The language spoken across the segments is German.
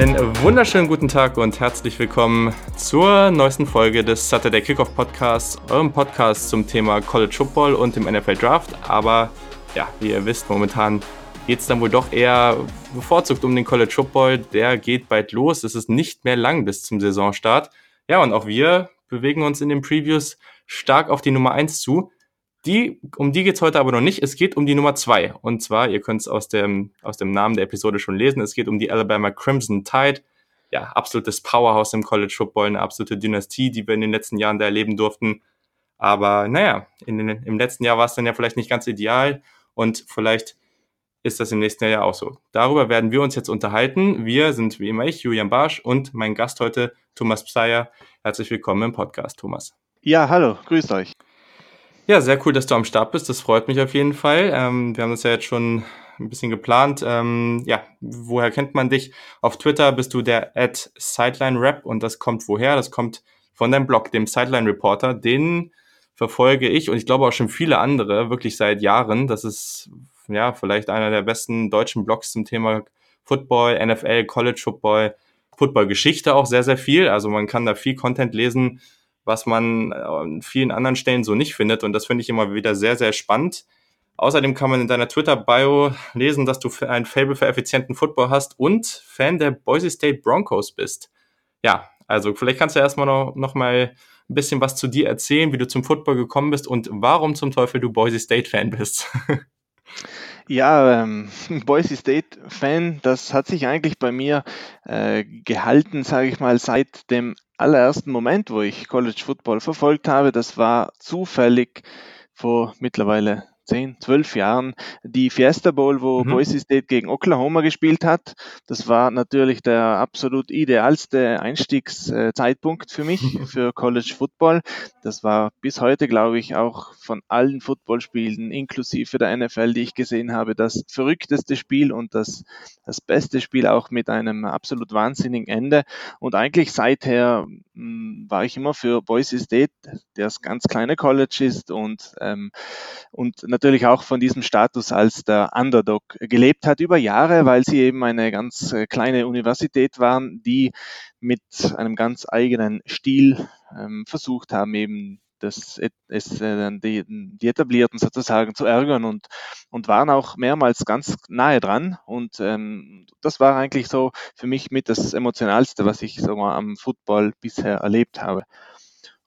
Einen wunderschönen guten Tag und herzlich willkommen zur neuesten Folge des Saturday Kickoff Podcasts, eurem Podcast zum Thema College Football und dem NFL Draft. Aber ja, wie ihr wisst, momentan geht es dann wohl doch eher bevorzugt um den College Football. Der geht bald los. Es ist nicht mehr lang bis zum Saisonstart. Ja, und auch wir bewegen uns in den Previews stark auf die Nummer 1 zu. Die, um die geht's heute aber noch nicht. Es geht um die Nummer zwei. Und zwar, ihr könnt es aus dem, aus dem Namen der Episode schon lesen, es geht um die Alabama Crimson Tide. Ja, absolutes Powerhouse im College Football, eine absolute Dynastie, die wir in den letzten Jahren da erleben durften. Aber naja, in den, im letzten Jahr war es dann ja vielleicht nicht ganz ideal und vielleicht ist das im nächsten Jahr ja auch so. Darüber werden wir uns jetzt unterhalten. Wir sind wie immer ich, Julian Barsch und mein Gast heute, Thomas Pseier. Herzlich willkommen im Podcast, Thomas. Ja, hallo, grüßt euch. Ja, sehr cool, dass du am Start bist. Das freut mich auf jeden Fall. Ähm, wir haben das ja jetzt schon ein bisschen geplant. Ähm, ja, woher kennt man dich? Auf Twitter bist du der at Sideline Rap und das kommt woher? Das kommt von deinem Blog, dem Sideline Reporter. Den verfolge ich und ich glaube auch schon viele andere wirklich seit Jahren. Das ist ja vielleicht einer der besten deutschen Blogs zum Thema Football, NFL, College Football, Football Geschichte auch sehr, sehr viel. Also man kann da viel Content lesen was man an vielen anderen Stellen so nicht findet. Und das finde ich immer wieder sehr, sehr spannend. Außerdem kann man in deiner Twitter-Bio lesen, dass du ein Fable für effizienten Football hast und Fan der Boise State Broncos bist. Ja, also vielleicht kannst du erstmal noch, noch mal ein bisschen was zu dir erzählen, wie du zum Football gekommen bist und warum zum Teufel du Boise State-Fan bist. Ja, ähm, Boise State-Fan, das hat sich eigentlich bei mir äh, gehalten, sage ich mal, seit dem allerersten Moment, wo ich College Football verfolgt habe. Das war zufällig vor mittlerweile 10, 12 Jahren die Fiesta Bowl, wo mhm. Boise State gegen Oklahoma gespielt hat. Das war natürlich der absolut idealste Einstiegszeitpunkt für mich, für College Football. Das war bis heute, glaube ich, auch von allen Footballspielen, inklusive der NFL, die ich gesehen habe, das verrückteste Spiel und das, das beste Spiel auch mit einem absolut wahnsinnigen Ende. Und eigentlich seither mh, hm, war ich immer für Boise State, der das ganz kleine College ist und, ähm, und natürlich auch von diesem Status als der Underdog gelebt hat über Jahre, weil sie eben eine ganz äh, kleine Universität waren, die mit einem ganz eigenen Stil ähm, versucht haben, eben das, es, äh, die, die Etablierten sozusagen zu ärgern und, und waren auch mehrmals ganz nahe dran. Und ähm, das war eigentlich so für mich mit das Emotionalste, was ich so mal am Football bisher erlebt habe.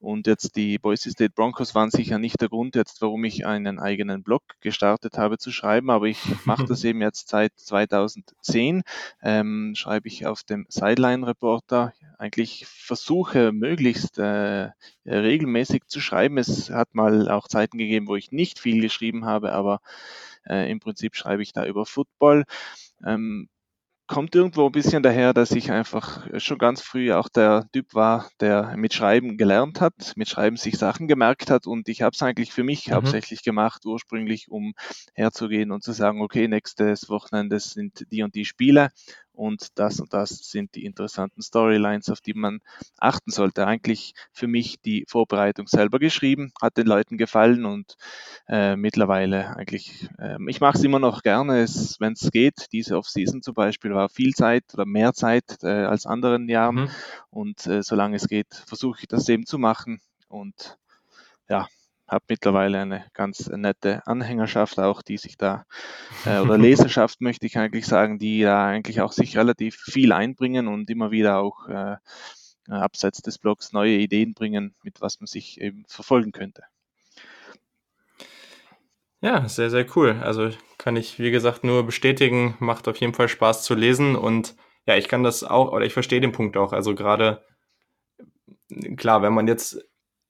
Und jetzt die Boise State Broncos waren sicher nicht der Grund jetzt, warum ich einen eigenen Blog gestartet habe zu schreiben, aber ich mache das eben jetzt seit 2010, ähm, schreibe ich auf dem Sideline Reporter. Eigentlich versuche möglichst äh, regelmäßig zu schreiben. Es hat mal auch Zeiten gegeben, wo ich nicht viel geschrieben habe, aber äh, im Prinzip schreibe ich da über Football. Ähm, kommt irgendwo ein bisschen daher, dass ich einfach schon ganz früh auch der Typ war, der mit Schreiben gelernt hat, mit Schreiben sich Sachen gemerkt hat und ich habe es eigentlich für mich mhm. hauptsächlich gemacht, ursprünglich, um herzugehen und zu sagen, okay, nächstes Wochenende sind die und die Spiele und das und das sind die interessanten Storylines, auf die man achten sollte. Eigentlich für mich die Vorbereitung selber geschrieben, hat den Leuten gefallen und äh, mittlerweile eigentlich, äh, ich mache es immer noch gerne, wenn es geht. Diese Off-Season zum Beispiel war viel Zeit oder mehr Zeit äh, als anderen Jahren mhm. und äh, solange es geht, versuche ich das eben zu machen und ja, habe mittlerweile eine ganz nette Anhängerschaft auch, die sich da, äh, oder Leserschaft möchte ich eigentlich sagen, die da eigentlich auch sich relativ viel einbringen und immer wieder auch äh, abseits des Blogs neue Ideen bringen, mit was man sich eben verfolgen könnte. Ja, sehr, sehr cool. Also kann ich, wie gesagt, nur bestätigen, macht auf jeden Fall Spaß zu lesen und ja, ich kann das auch, oder ich verstehe den Punkt auch. Also gerade, klar, wenn man jetzt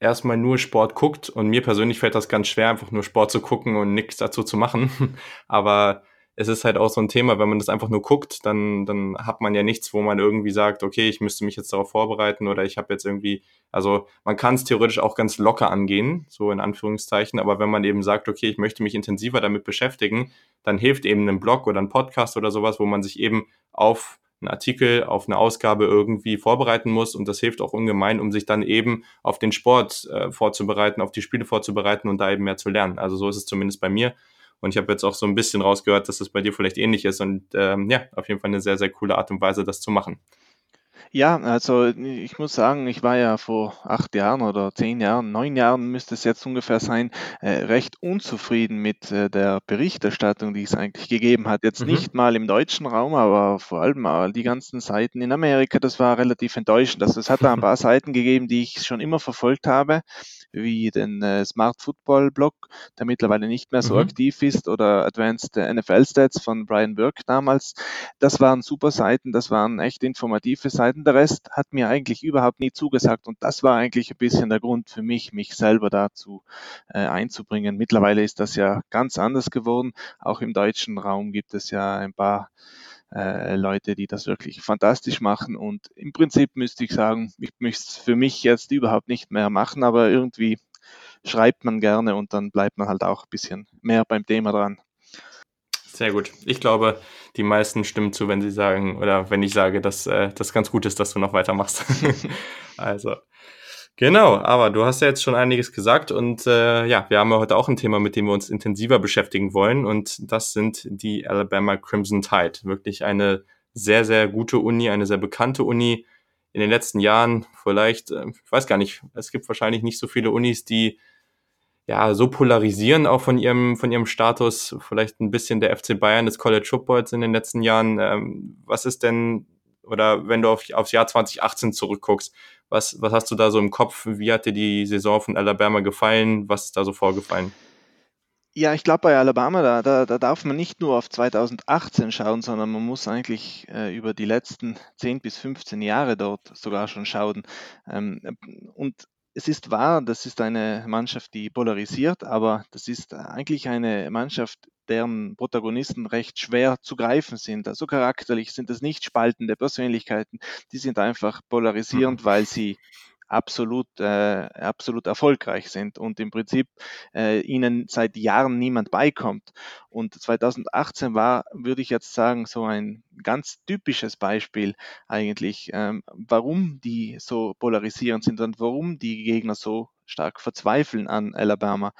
erstmal nur Sport guckt und mir persönlich fällt das ganz schwer, einfach nur Sport zu gucken und nichts dazu zu machen. Aber es ist halt auch so ein Thema, wenn man das einfach nur guckt, dann, dann hat man ja nichts, wo man irgendwie sagt, okay, ich müsste mich jetzt darauf vorbereiten oder ich habe jetzt irgendwie, also man kann es theoretisch auch ganz locker angehen, so in Anführungszeichen, aber wenn man eben sagt, okay, ich möchte mich intensiver damit beschäftigen, dann hilft eben ein Blog oder ein Podcast oder sowas, wo man sich eben auf einen Artikel, auf eine Ausgabe irgendwie vorbereiten muss. Und das hilft auch ungemein, um sich dann eben auf den Sport äh, vorzubereiten, auf die Spiele vorzubereiten und da eben mehr zu lernen. Also so ist es zumindest bei mir. Und ich habe jetzt auch so ein bisschen rausgehört, dass das bei dir vielleicht ähnlich ist. Und ähm, ja, auf jeden Fall eine sehr, sehr coole Art und Weise, das zu machen. Ja, also ich muss sagen, ich war ja vor acht Jahren oder zehn Jahren, neun Jahren müsste es jetzt ungefähr sein, äh, recht unzufrieden mit äh, der Berichterstattung, die es eigentlich gegeben hat. Jetzt mhm. nicht mal im deutschen Raum, aber vor allem all die ganzen Seiten in Amerika, das war relativ enttäuschend. Also es hat da ein paar Seiten gegeben, die ich schon immer verfolgt habe, wie den äh, Smart Football Blog, der mittlerweile nicht mehr so mhm. aktiv ist, oder Advanced NFL Stats von Brian Burke damals. Das waren super Seiten, das waren echt informative Seiten der Rest hat mir eigentlich überhaupt nie zugesagt und das war eigentlich ein bisschen der Grund für mich, mich selber dazu äh, einzubringen. Mittlerweile ist das ja ganz anders geworden. Auch im deutschen Raum gibt es ja ein paar äh, Leute, die das wirklich fantastisch machen und im Prinzip müsste ich sagen, ich möchte es für mich jetzt überhaupt nicht mehr machen, aber irgendwie schreibt man gerne und dann bleibt man halt auch ein bisschen mehr beim Thema dran. Sehr gut. Ich glaube, die meisten stimmen zu, wenn sie sagen, oder wenn ich sage, dass äh, das ganz gut ist, dass du noch weitermachst. also, genau, aber du hast ja jetzt schon einiges gesagt und äh, ja, wir haben ja heute auch ein Thema, mit dem wir uns intensiver beschäftigen wollen und das sind die Alabama Crimson Tide. Wirklich eine sehr, sehr gute Uni, eine sehr bekannte Uni. In den letzten Jahren vielleicht, äh, ich weiß gar nicht, es gibt wahrscheinlich nicht so viele Unis, die ja, so polarisieren auch von ihrem, von ihrem Status, vielleicht ein bisschen der FC Bayern des College Footballs in den letzten Jahren. Ähm, was ist denn, oder wenn du auf, aufs Jahr 2018 zurückguckst, was, was hast du da so im Kopf? Wie hat dir die Saison von Alabama gefallen? Was ist da so vorgefallen? Ja, ich glaube bei Alabama, da, da, da darf man nicht nur auf 2018 schauen, sondern man muss eigentlich äh, über die letzten 10 bis 15 Jahre dort sogar schon schauen. Ähm, und es ist wahr, das ist eine Mannschaft, die polarisiert, aber das ist eigentlich eine Mannschaft, deren Protagonisten recht schwer zu greifen sind. Also charakterlich sind das nicht spaltende Persönlichkeiten, die sind einfach polarisierend, mhm. weil sie absolut, äh, absolut erfolgreich sind und im Prinzip äh, ihnen seit Jahren niemand beikommt. Und 2018 war, würde ich jetzt sagen, so ein ganz typisches Beispiel eigentlich, ähm, warum die so polarisierend sind und warum die Gegner so stark verzweifeln an Alabama.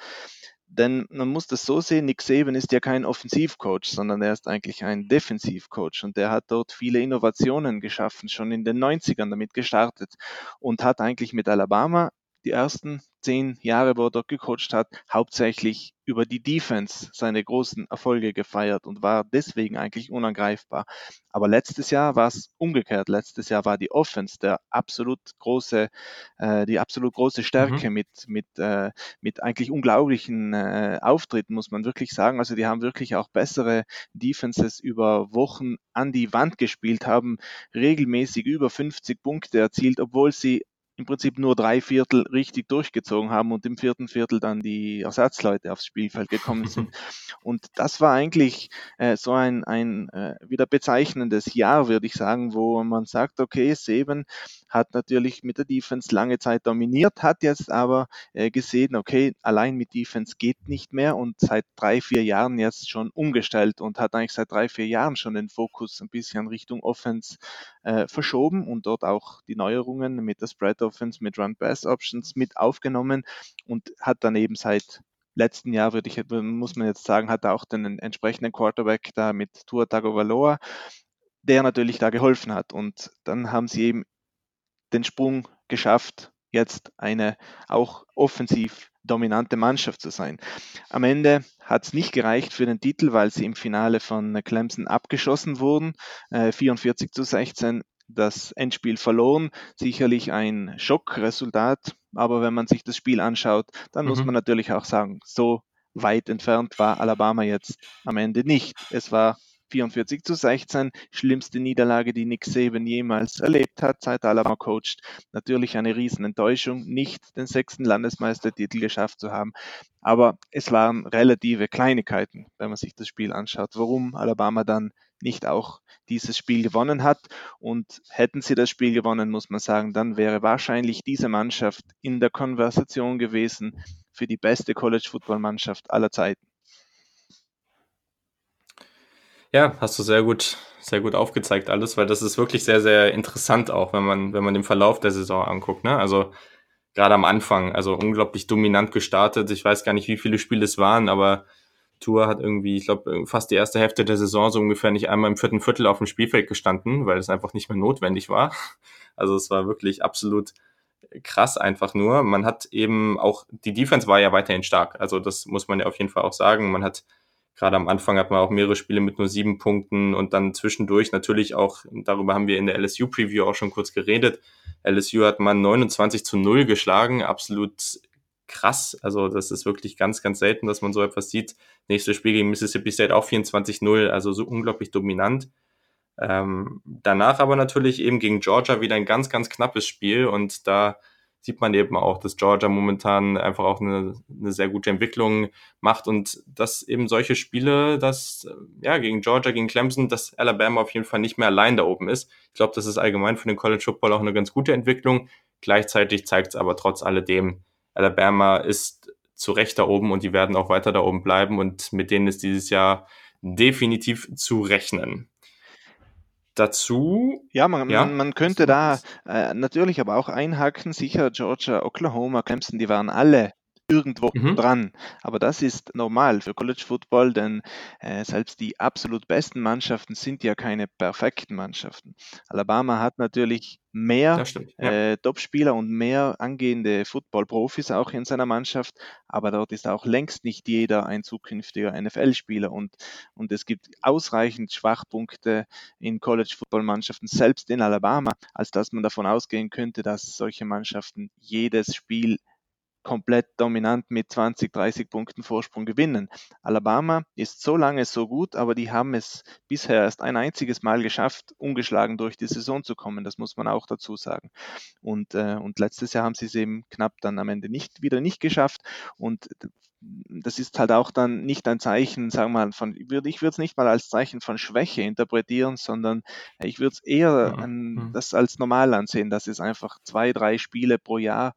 Denn man muss das so sehen, Nick Saban ist ja kein Offensivcoach, sondern er ist eigentlich ein Defensivcoach und der hat dort viele Innovationen geschaffen, schon in den 90ern damit gestartet und hat eigentlich mit Alabama die ersten zehn Jahre, wo er dort gecoacht hat, hauptsächlich über die Defense seine großen Erfolge gefeiert und war deswegen eigentlich unangreifbar. Aber letztes Jahr war es umgekehrt. Letztes Jahr war die Offense der absolut große, äh, die absolut große Stärke mhm. mit, mit, äh, mit eigentlich unglaublichen äh, Auftritten, muss man wirklich sagen. Also die haben wirklich auch bessere Defenses über Wochen an die Wand gespielt, haben regelmäßig über 50 Punkte erzielt, obwohl sie im Prinzip nur drei Viertel richtig durchgezogen haben und im vierten Viertel dann die Ersatzleute aufs Spielfeld gekommen sind. Und das war eigentlich äh, so ein, ein äh, wieder bezeichnendes Jahr, würde ich sagen, wo man sagt, okay, Seben hat natürlich mit der Defense lange Zeit dominiert, hat jetzt aber äh, gesehen, okay, allein mit Defense geht nicht mehr und seit drei, vier Jahren jetzt schon umgestellt und hat eigentlich seit drei, vier Jahren schon den Fokus ein bisschen Richtung Offense äh, verschoben und dort auch die Neuerungen mit der Spread Offense, mit Run Pass Options mit aufgenommen und hat dann eben seit letzten Jahr, würde ich, muss man jetzt sagen, hat er auch den entsprechenden Quarterback da mit Tua Tagovailoa, der natürlich da geholfen hat. Und dann haben sie eben den Sprung geschafft, jetzt eine auch offensiv dominante Mannschaft zu sein. Am Ende hat es nicht gereicht für den Titel, weil sie im Finale von Clemson abgeschossen wurden, äh, 44 zu 16 das Endspiel verloren. Sicherlich ein Schockresultat, aber wenn man sich das Spiel anschaut, dann mhm. muss man natürlich auch sagen, so weit entfernt war Alabama jetzt am Ende nicht. Es war 44 zu 16, schlimmste Niederlage, die Nick Saban jemals erlebt hat, seit Alabama coacht. Natürlich eine Riesenenttäuschung, nicht den sechsten Landesmeistertitel geschafft zu haben. Aber es waren relative Kleinigkeiten, wenn man sich das Spiel anschaut, warum Alabama dann nicht auch dieses Spiel gewonnen hat. Und hätten sie das Spiel gewonnen, muss man sagen, dann wäre wahrscheinlich diese Mannschaft in der Konversation gewesen für die beste College-Football-Mannschaft aller Zeiten. Ja, hast du sehr gut, sehr gut aufgezeigt alles, weil das ist wirklich sehr, sehr interessant auch, wenn man, wenn man den Verlauf der Saison anguckt. Ne? Also gerade am Anfang, also unglaublich dominant gestartet. Ich weiß gar nicht, wie viele Spiele es waren, aber Tour hat irgendwie, ich glaube, fast die erste Hälfte der Saison so ungefähr nicht einmal im vierten Viertel auf dem Spielfeld gestanden, weil es einfach nicht mehr notwendig war. Also es war wirklich absolut krass einfach nur. Man hat eben auch, die Defense war ja weiterhin stark. Also das muss man ja auf jeden Fall auch sagen. Man hat gerade am Anfang hat man auch mehrere Spiele mit nur sieben Punkten und dann zwischendurch natürlich auch, darüber haben wir in der LSU-Preview auch schon kurz geredet. LSU hat man 29 zu 0 geschlagen, absolut krass. Also das ist wirklich ganz, ganz selten, dass man so etwas sieht. Nächstes Spiel gegen Mississippi State auch 24-0, also so unglaublich dominant. Ähm, danach aber natürlich eben gegen Georgia wieder ein ganz, ganz knappes Spiel und da sieht man eben auch, dass Georgia momentan einfach auch eine, eine sehr gute Entwicklung macht und dass eben solche Spiele, dass ja gegen Georgia, gegen Clemson, dass Alabama auf jeden Fall nicht mehr allein da oben ist. Ich glaube, das ist allgemein für den College Football auch eine ganz gute Entwicklung. Gleichzeitig zeigt es aber trotz alledem, Alabama ist zu Recht da oben und die werden auch weiter da oben bleiben und mit denen ist dieses Jahr definitiv zu rechnen dazu. Ja, man, ja, man, man könnte da äh, natürlich aber auch einhaken. Sicher, Georgia, Oklahoma, Clemson, die waren alle irgendwo mhm. dran. Aber das ist normal für College Football, denn äh, selbst die absolut besten Mannschaften sind ja keine perfekten Mannschaften. Alabama hat natürlich mehr stimmt, ja. äh, Top-Spieler und mehr angehende Football-Profis auch in seiner Mannschaft, aber dort ist auch längst nicht jeder ein zukünftiger NFL-Spieler und, und es gibt ausreichend Schwachpunkte in College-Football-Mannschaften, selbst in Alabama, als dass man davon ausgehen könnte, dass solche Mannschaften jedes Spiel komplett dominant mit 20, 30 Punkten Vorsprung gewinnen. Alabama ist so lange so gut, aber die haben es bisher erst ein einziges Mal geschafft, ungeschlagen durch die Saison zu kommen. Das muss man auch dazu sagen. Und, äh, und letztes Jahr haben sie es eben knapp dann am Ende nicht wieder nicht geschafft. Und das ist halt auch dann nicht ein Zeichen, sagen wir mal, von, ich würde es nicht mal als Zeichen von Schwäche interpretieren, sondern ich würde es eher an, das als normal ansehen, dass es einfach zwei, drei Spiele pro Jahr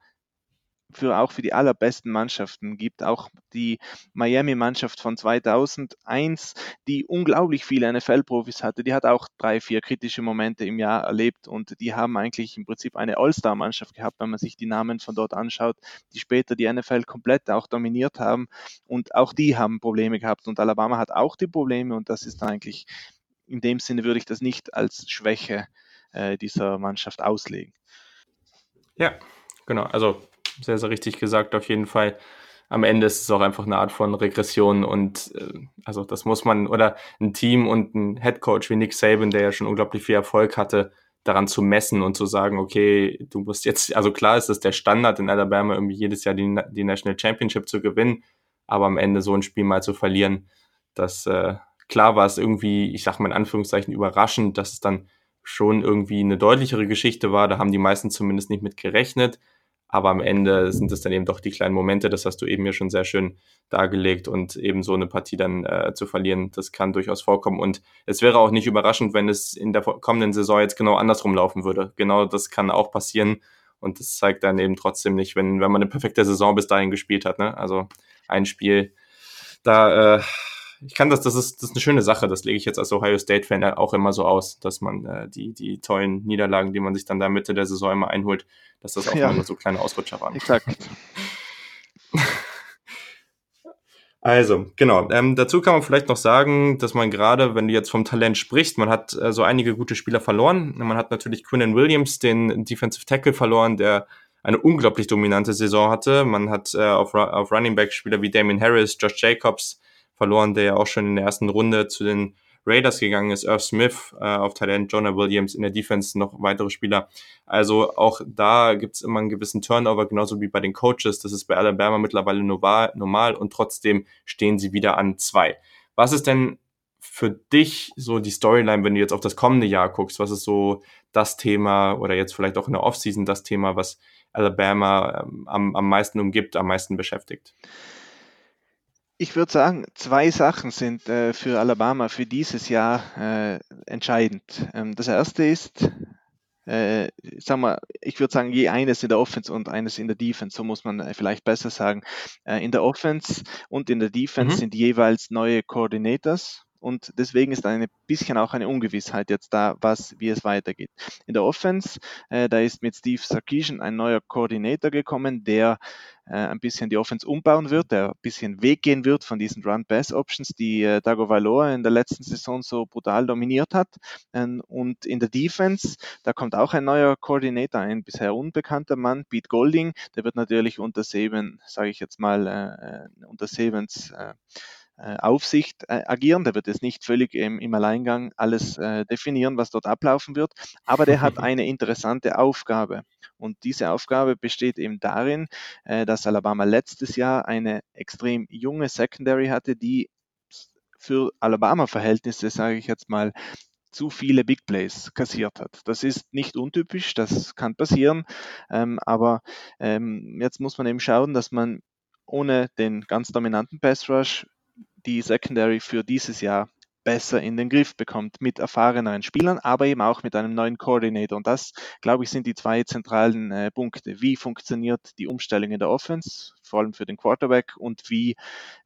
für auch für die allerbesten Mannschaften gibt. Auch die Miami-Mannschaft von 2001, die unglaublich viele NFL-Profis hatte, die hat auch drei, vier kritische Momente im Jahr erlebt und die haben eigentlich im Prinzip eine All-Star-Mannschaft gehabt, wenn man sich die Namen von dort anschaut, die später die NFL komplett auch dominiert haben und auch die haben Probleme gehabt und Alabama hat auch die Probleme und das ist eigentlich in dem Sinne würde ich das nicht als Schwäche äh, dieser Mannschaft auslegen. Ja, genau. Also sehr, sehr richtig gesagt, auf jeden Fall. Am Ende ist es auch einfach eine Art von Regression und äh, also das muss man, oder ein Team und ein Headcoach wie Nick Saban, der ja schon unglaublich viel Erfolg hatte, daran zu messen und zu sagen, okay, du musst jetzt, also klar ist es der Standard in Alabama, irgendwie jedes Jahr die, die National Championship zu gewinnen, aber am Ende so ein Spiel mal zu verlieren, das äh, klar war es irgendwie, ich sag mal in Anführungszeichen, überraschend, dass es dann schon irgendwie eine deutlichere Geschichte war. Da haben die meisten zumindest nicht mit gerechnet. Aber am Ende sind es dann eben doch die kleinen Momente, das hast du eben ja schon sehr schön dargelegt und eben so eine Partie dann äh, zu verlieren, das kann durchaus vorkommen. Und es wäre auch nicht überraschend, wenn es in der kommenden Saison jetzt genau andersrum laufen würde. Genau das kann auch passieren. Und das zeigt dann eben trotzdem nicht, wenn, wenn man eine perfekte Saison bis dahin gespielt hat. Ne? Also ein Spiel, da äh, ich kann das, das ist, das ist eine schöne Sache. Das lege ich jetzt als Ohio State-Fan auch immer so aus, dass man äh, die, die tollen Niederlagen, die man sich dann da Mitte der Saison immer einholt, dass das auch ja. immer so kleine Ausrutscher waren. Exakt. Also, genau. Ähm, dazu kann man vielleicht noch sagen, dass man gerade, wenn du jetzt vom Talent sprichst, man hat äh, so einige gute Spieler verloren. Man hat natürlich Quinnen Williams, den Defensive Tackle, verloren, der eine unglaublich dominante Saison hatte. Man hat äh, auf, auf Running Back Spieler wie Damien Harris, Josh Jacobs, verloren, der ja auch schon in der ersten Runde zu den Raiders gegangen ist, Irv Smith äh, auf Talent, Jonah Williams in der Defense, noch weitere Spieler. Also auch da gibt's immer einen gewissen Turnover, genauso wie bei den Coaches. Das ist bei Alabama mittlerweile normal und trotzdem stehen sie wieder an zwei. Was ist denn für dich so die Storyline, wenn du jetzt auf das kommende Jahr guckst? Was ist so das Thema oder jetzt vielleicht auch in der Offseason das Thema, was Alabama ähm, am, am meisten umgibt, am meisten beschäftigt? Ich würde sagen, zwei Sachen sind äh, für Alabama für dieses Jahr äh, entscheidend. Ähm, das erste ist, äh, sagen wir, ich würde sagen, je eines in der Offense und eines in der Defense, so muss man äh, vielleicht besser sagen. Äh, in der Offense und in der Defense mhm. sind jeweils neue Coordinators und deswegen ist ein bisschen auch eine Ungewissheit jetzt da, was, wie es weitergeht. In der Offense, äh, da ist mit Steve Sarkisian ein neuer Koordinator gekommen, der äh, ein bisschen die Offense umbauen wird, der ein bisschen weggehen wird von diesen Run-Pass-Options, die äh, Dago Valor in der letzten Saison so brutal dominiert hat. Ähm, und in der Defense, da kommt auch ein neuer Koordinator, ein bisher unbekannter Mann, Pete Golding, der wird natürlich unter Saban, sage ich jetzt mal, äh, unter Sabans äh, äh, Aufsicht äh, agieren. Der wird jetzt nicht völlig im, im Alleingang alles äh, definieren, was dort ablaufen wird, aber der hat eine interessante Aufgabe. Und diese Aufgabe besteht eben darin, äh, dass Alabama letztes Jahr eine extrem junge Secondary hatte, die für Alabama-Verhältnisse, sage ich jetzt mal, zu viele Big Plays kassiert hat. Das ist nicht untypisch, das kann passieren, ähm, aber ähm, jetzt muss man eben schauen, dass man ohne den ganz dominanten Pass Rush die Secondary für dieses Jahr besser in den Griff bekommt mit erfahreneren Spielern, aber eben auch mit einem neuen Coordinator. Und das, glaube ich, sind die zwei zentralen äh, Punkte. Wie funktioniert die Umstellung in der Offense, vor allem für den Quarterback, und wie,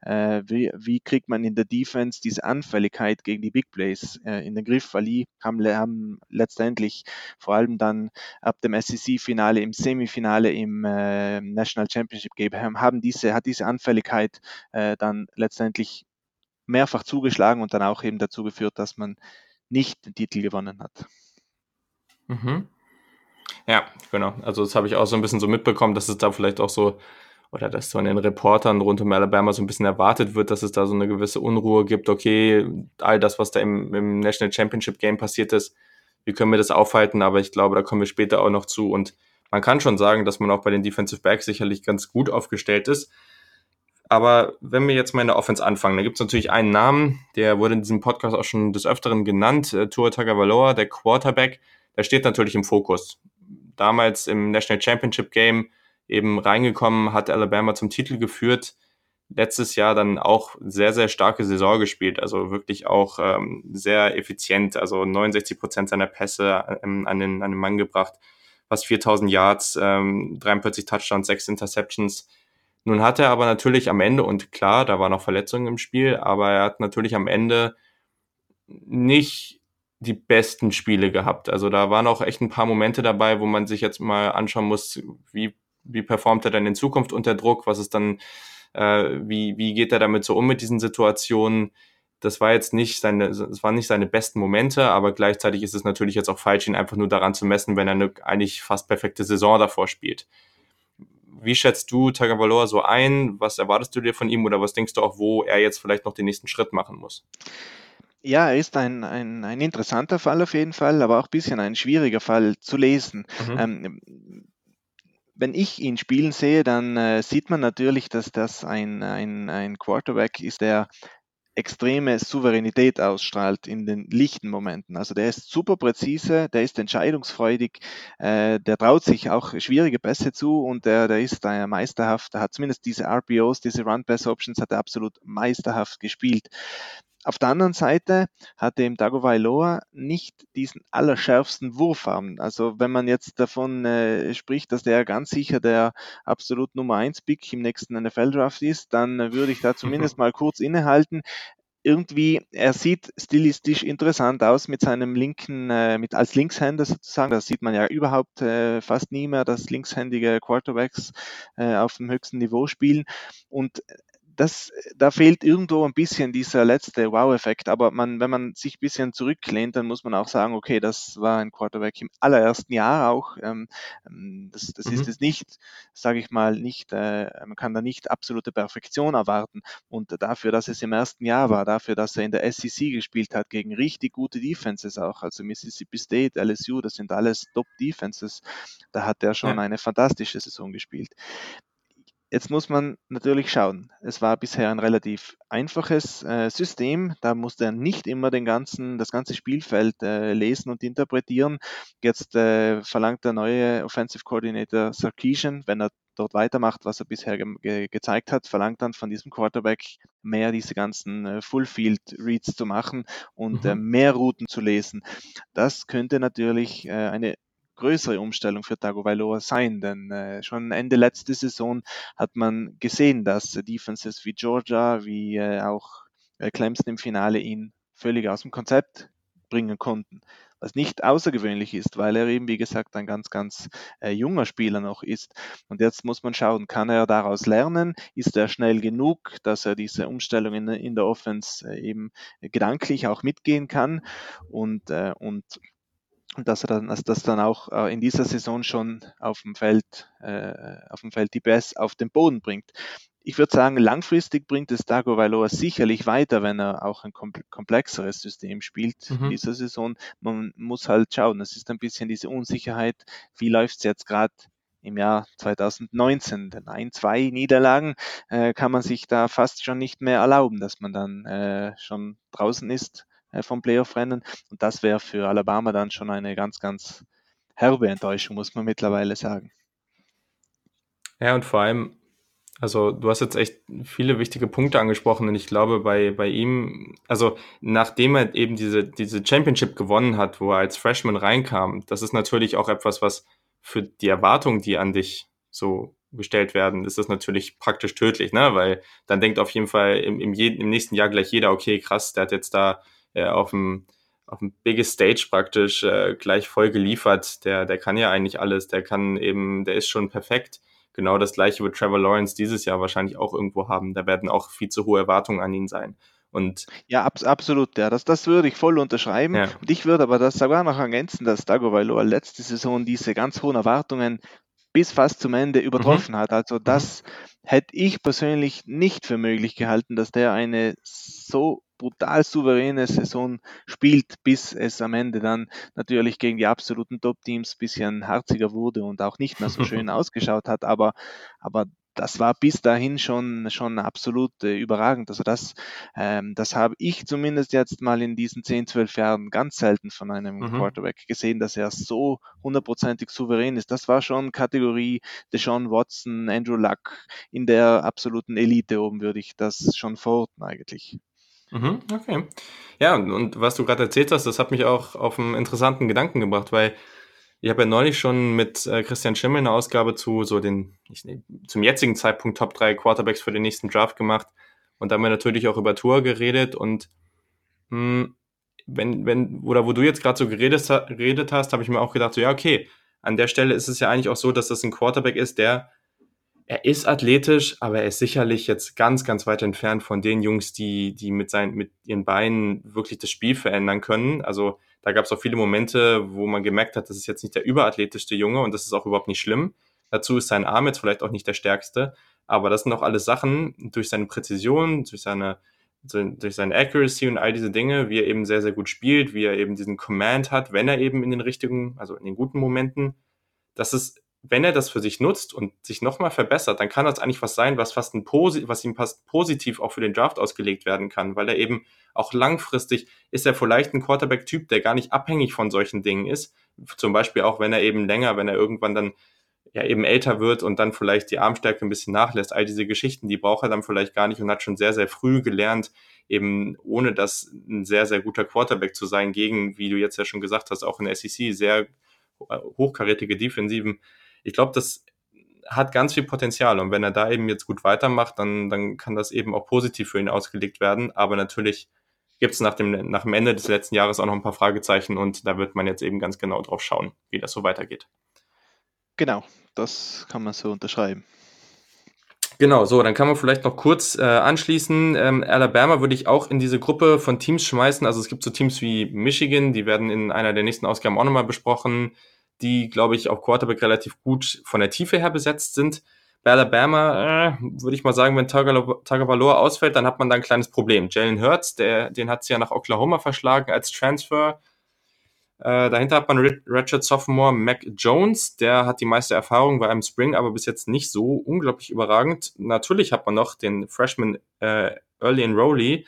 äh, wie, wie, kriegt man in der Defense diese Anfälligkeit gegen die Big Plays äh, in den Griff, weil die haben, haben, letztendlich vor allem dann ab dem SEC-Finale, im Semifinale, im äh, National Championship Game, haben diese, hat diese Anfälligkeit äh, dann letztendlich mehrfach zugeschlagen und dann auch eben dazu geführt, dass man nicht den Titel gewonnen hat. Mhm. Ja, genau. Also das habe ich auch so ein bisschen so mitbekommen, dass es da vielleicht auch so, oder dass von den Reportern rund um Alabama so ein bisschen erwartet wird, dass es da so eine gewisse Unruhe gibt. Okay, all das, was da im, im National Championship Game passiert ist, wie können wir das aufhalten? Aber ich glaube, da kommen wir später auch noch zu. Und man kann schon sagen, dass man auch bei den Defensive Backs sicherlich ganz gut aufgestellt ist. Aber wenn wir jetzt mal in der Offense anfangen, da gibt es natürlich einen Namen, der wurde in diesem Podcast auch schon des Öfteren genannt, äh, Tua Tagovailoa, der Quarterback. Der steht natürlich im Fokus. Damals im National Championship Game eben reingekommen, hat Alabama zum Titel geführt. Letztes Jahr dann auch sehr, sehr starke Saison gespielt, also wirklich auch ähm, sehr effizient, also 69 Prozent seiner Pässe ähm, an, den, an den Mann gebracht, fast 4000 Yards, ähm, 43 Touchdowns, 6 Interceptions nun hat er aber natürlich am Ende, und klar, da waren noch Verletzungen im Spiel, aber er hat natürlich am Ende nicht die besten Spiele gehabt. Also da waren auch echt ein paar Momente dabei, wo man sich jetzt mal anschauen muss, wie, wie performt er denn in Zukunft unter Druck, was ist dann, äh, wie, wie geht er damit so um mit diesen Situationen. Das war jetzt nicht seine, es waren nicht seine besten Momente, aber gleichzeitig ist es natürlich jetzt auch falsch, ihn einfach nur daran zu messen, wenn er eine eigentlich fast perfekte Saison davor spielt. Wie schätzt du Tagovailoa so ein? Was erwartest du dir von ihm oder was denkst du auch, wo er jetzt vielleicht noch den nächsten Schritt machen muss? Ja, er ist ein, ein, ein interessanter Fall auf jeden Fall, aber auch ein bisschen ein schwieriger Fall zu lesen. Mhm. Ähm, wenn ich ihn spielen sehe, dann äh, sieht man natürlich, dass das ein, ein, ein Quarterback ist, der extreme Souveränität ausstrahlt in den lichten Momenten. Also der ist super präzise, der ist entscheidungsfreudig, äh, der traut sich auch schwierige Pässe zu und der, der ist äh, meisterhaft, der hat zumindest diese RPOs, diese Run-Pass-Options hat er absolut meisterhaft gespielt. Auf der anderen Seite hatte eben Tagovailoa nicht diesen allerschärfsten Wurfarm. Also wenn man jetzt davon äh, spricht, dass der ganz sicher der absolut Nummer 1 Pick im nächsten NFL-Draft ist, dann würde ich da zumindest mal kurz innehalten irgendwie, er sieht stilistisch interessant aus mit seinem linken, äh, mit als Linkshänder sozusagen. Das sieht man ja überhaupt äh, fast nie mehr, dass linkshändige Quarterbacks äh, auf dem höchsten Niveau spielen. Und das, da fehlt irgendwo ein bisschen dieser letzte Wow-Effekt. Aber man, wenn man sich ein bisschen zurücklehnt, dann muss man auch sagen, okay, das war ein Quarterback im allerersten Jahr auch. Ähm, das das mhm. ist es nicht, sage ich mal, nicht, äh, man kann da nicht absolute Perfektion erwarten. Und dafür, dass es im ersten Jahr war, dafür, dass er in der SEC gespielt hat, gegen richtig gute Defenses auch, also Mississippi State, LSU, das sind alles Top-Defenses, da hat er schon ja. eine fantastische Saison gespielt. Jetzt muss man natürlich schauen. Es war bisher ein relativ einfaches äh, System. Da musste er nicht immer den ganzen, das ganze Spielfeld äh, lesen und interpretieren. Jetzt äh, verlangt der neue Offensive Coordinator Sarkeesian, wenn er dort weitermacht, was er bisher ge ge gezeigt hat, verlangt dann von diesem Quarterback mehr diese ganzen äh, Full-Field Reads zu machen und äh, mhm. mehr Routen zu lesen. Das könnte natürlich äh, eine größere Umstellung für Tagovailoa sein, denn äh, schon Ende letzte Saison hat man gesehen, dass Defenses wie Georgia, wie äh, auch äh, Clemson im Finale ihn völlig aus dem Konzept bringen konnten was nicht außergewöhnlich ist, weil er eben, wie gesagt, ein ganz, ganz äh, junger Spieler noch ist. Und jetzt muss man schauen, kann er daraus lernen? Ist er schnell genug, dass er diese Umstellung in, in der Offense äh, eben gedanklich auch mitgehen kann und, äh, und und dass er dann, dass das dann auch äh, in dieser Saison schon auf dem Feld, äh, auf dem Feld die Bass auf den Boden bringt ich würde sagen, langfristig bringt es Dago Valoa sicherlich weiter, wenn er auch ein komplexeres System spielt mhm. in dieser Saison. Man muss halt schauen, es ist ein bisschen diese Unsicherheit, wie läuft es jetzt gerade im Jahr 2019. Denn ein, zwei Niederlagen äh, kann man sich da fast schon nicht mehr erlauben, dass man dann äh, schon draußen ist vom Playoff-Rennen. Und das wäre für Alabama dann schon eine ganz, ganz herbe Enttäuschung, muss man mittlerweile sagen. Ja, und vor allem also du hast jetzt echt viele wichtige Punkte angesprochen und ich glaube bei, bei ihm, also nachdem er eben diese, diese Championship gewonnen hat, wo er als Freshman reinkam, das ist natürlich auch etwas, was für die Erwartungen, die an dich so gestellt werden, ist das natürlich praktisch tödlich, ne? Weil dann denkt auf jeden Fall im, im, im nächsten Jahr gleich jeder, okay, krass, der hat jetzt da äh, auf dem auf dem biggest Stage praktisch äh, gleich voll geliefert. Der, der kann ja eigentlich alles, der kann eben, der ist schon perfekt genau das gleiche wird Trevor Lawrence dieses Jahr wahrscheinlich auch irgendwo haben. Da werden auch viel zu hohe Erwartungen an ihn sein. Und ja, ab, absolut, ja. Das, das würde ich voll unterschreiben. Ja. Und ich würde aber das sogar noch ergänzen, dass Dagovailoa letzte Saison diese ganz hohen Erwartungen bis fast zum Ende übertroffen mhm. hat. Also das mhm. hätte ich persönlich nicht für möglich gehalten, dass der eine so brutal souveräne Saison spielt, bis es am Ende dann natürlich gegen die absoluten Top-Teams bisschen harziger wurde und auch nicht mehr so schön ausgeschaut hat. Aber, aber das war bis dahin schon, schon absolut äh, überragend. Also das, ähm, das habe ich zumindest jetzt mal in diesen 10, 12 Jahren ganz selten von einem mhm. Quarterback gesehen, dass er so hundertprozentig souverän ist. Das war schon Kategorie Deshaun Watson, Andrew Luck in der absoluten Elite oben, würde ich das schon verorten eigentlich. Mhm, okay. Ja, und, und was du gerade erzählt hast, das hat mich auch auf einen interessanten Gedanken gebracht, weil ich habe ja neulich schon mit äh, Christian Schimmel eine Ausgabe zu so den, ich, zum jetzigen Zeitpunkt Top 3 Quarterbacks für den nächsten Draft gemacht. Und da haben wir natürlich auch über Tour geredet und mh, hm, wenn, wenn, oder wo du jetzt gerade so geredet, geredet hast, habe ich mir auch gedacht, so ja, okay, an der Stelle ist es ja eigentlich auch so, dass das ein Quarterback ist, der er ist athletisch, aber er ist sicherlich jetzt ganz, ganz weit entfernt von den Jungs, die, die mit, seinen, mit ihren Beinen wirklich das Spiel verändern können. Also da gab es auch viele Momente, wo man gemerkt hat, das ist jetzt nicht der überathletischste Junge und das ist auch überhaupt nicht schlimm. Dazu ist sein Arm jetzt vielleicht auch nicht der stärkste, aber das sind auch alles Sachen durch seine Präzision, durch seine, durch seine Accuracy und all diese Dinge, wie er eben sehr, sehr gut spielt, wie er eben diesen Command hat, wenn er eben in den richtigen, also in den guten Momenten, das ist wenn er das für sich nutzt und sich nochmal verbessert, dann kann das eigentlich was sein, was fast ein Posi was ihm fast positiv auch für den Draft ausgelegt werden kann, weil er eben auch langfristig ist er vielleicht ein Quarterback-Typ, der gar nicht abhängig von solchen Dingen ist. Zum Beispiel auch, wenn er eben länger, wenn er irgendwann dann ja eben älter wird und dann vielleicht die Armstärke ein bisschen nachlässt. All diese Geschichten, die braucht er dann vielleicht gar nicht und hat schon sehr, sehr früh gelernt, eben ohne das ein sehr, sehr guter Quarterback zu sein, gegen, wie du jetzt ja schon gesagt hast, auch in der SEC sehr hochkarätige Defensiven ich glaube, das hat ganz viel Potenzial und wenn er da eben jetzt gut weitermacht, dann, dann kann das eben auch positiv für ihn ausgelegt werden. Aber natürlich gibt es nach dem, nach dem Ende des letzten Jahres auch noch ein paar Fragezeichen und da wird man jetzt eben ganz genau drauf schauen, wie das so weitergeht. Genau, das kann man so unterschreiben. Genau, so, dann kann man vielleicht noch kurz äh, anschließen. Ähm, Alabama würde ich auch in diese Gruppe von Teams schmeißen. Also es gibt so Teams wie Michigan, die werden in einer der nächsten Ausgaben auch nochmal besprochen die, glaube ich, auf Quarterback relativ gut von der Tiefe her besetzt sind. Bei Alabama äh, würde ich mal sagen, wenn Tagovailoa ausfällt, dann hat man da ein kleines Problem. Jalen Hurts, der, den hat sie ja nach Oklahoma verschlagen als Transfer. Äh, dahinter hat man Richard Sophomore Mac Jones, der hat die meiste Erfahrung bei einem Spring, aber bis jetzt nicht so unglaublich überragend. Natürlich hat man noch den Freshman äh, Early Enrollee,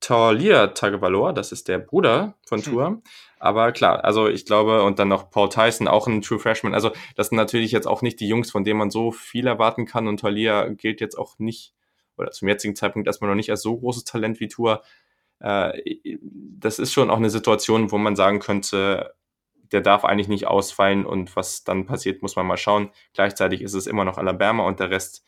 Talia Tagovailoa, das ist der Bruder von hm. Tour. Hm. Aber klar, also ich glaube, und dann noch Paul Tyson, auch ein True Freshman. Also das sind natürlich jetzt auch nicht die Jungs, von denen man so viel erwarten kann. Und Talia gilt jetzt auch nicht, oder zum jetzigen Zeitpunkt erstmal noch nicht als so großes Talent wie Tour. Äh, das ist schon auch eine Situation, wo man sagen könnte, der darf eigentlich nicht ausfallen und was dann passiert, muss man mal schauen. Gleichzeitig ist es immer noch Alabama und der Rest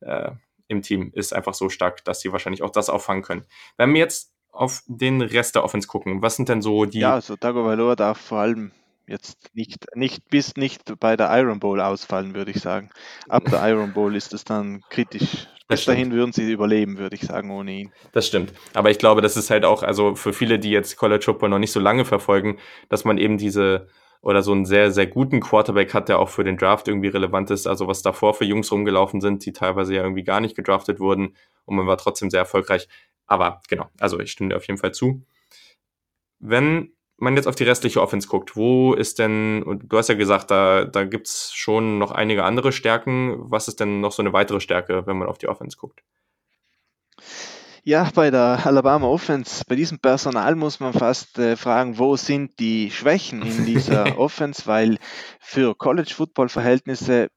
äh, im Team ist einfach so stark, dass sie wahrscheinlich auch das auffangen können. Wenn wir jetzt auf den Rest der Offense gucken, was sind denn so die. Ja, also Tagovailoa darf vor allem jetzt nicht, nicht bis nicht bei der Iron Bowl ausfallen, würde ich sagen. Ab der Iron Bowl ist es dann kritisch. Bis dahin würden sie überleben, würde ich sagen, ohne ihn. Das stimmt. Aber ich glaube, das ist halt auch, also für viele, die jetzt College Football noch nicht so lange verfolgen, dass man eben diese oder so einen sehr, sehr guten Quarterback hat, der auch für den Draft irgendwie relevant ist. Also was davor für Jungs rumgelaufen sind, die teilweise ja irgendwie gar nicht gedraftet wurden und man war trotzdem sehr erfolgreich. Aber genau, also ich stimme dir auf jeden Fall zu. Wenn man jetzt auf die restliche Offense guckt, wo ist denn, und du hast ja gesagt, da, da gibt es schon noch einige andere Stärken. Was ist denn noch so eine weitere Stärke, wenn man auf die Offense guckt? Ja, bei der Alabama Offense, bei diesem Personal muss man fast äh, fragen, wo sind die Schwächen in dieser Offense, weil für College Football Verhältnisse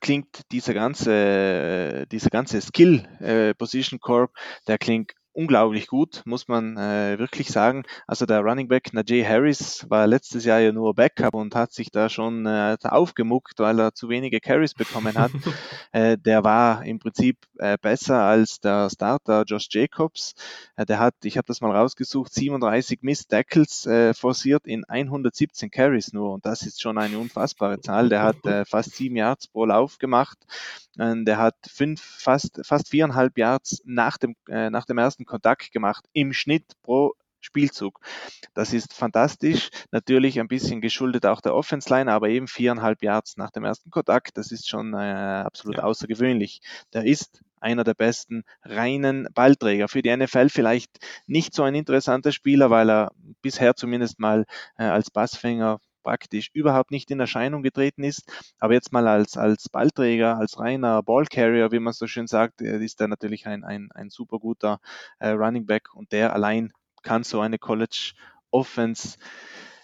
klingt dieser ganze, dieser ganze Skill äh, Position Corp, der klingt unglaublich gut, muss man äh, wirklich sagen. Also der Running Back Najee Harris war letztes Jahr ja nur Backup und hat sich da schon äh, aufgemuckt, weil er zu wenige Carries bekommen hat. äh, der war im Prinzip äh, besser als der Starter Josh Jacobs. Äh, der hat, ich habe das mal rausgesucht, 37 Miss Tackles äh, forciert in 117 Carries nur und das ist schon eine unfassbare Zahl. Der hat fast sieben Yards pro Lauf gemacht. Der hat fünf, fast, fast viereinhalb Yards nach dem, nach dem ersten Kontakt gemacht, im Schnitt pro Spielzug. Das ist fantastisch. Natürlich ein bisschen geschuldet auch der Offense Line, aber eben viereinhalb Yards nach dem ersten Kontakt. Das ist schon äh, absolut ja. außergewöhnlich. Der ist einer der besten reinen Ballträger. Für die NFL vielleicht nicht so ein interessanter Spieler, weil er bisher zumindest mal äh, als Bassfänger praktisch überhaupt nicht in Erscheinung getreten ist. Aber jetzt mal als, als Ballträger, als reiner Ballcarrier, wie man so schön sagt, äh, ist er natürlich ein, ein, ein super guter äh, Running Back und der allein kann so eine College Offense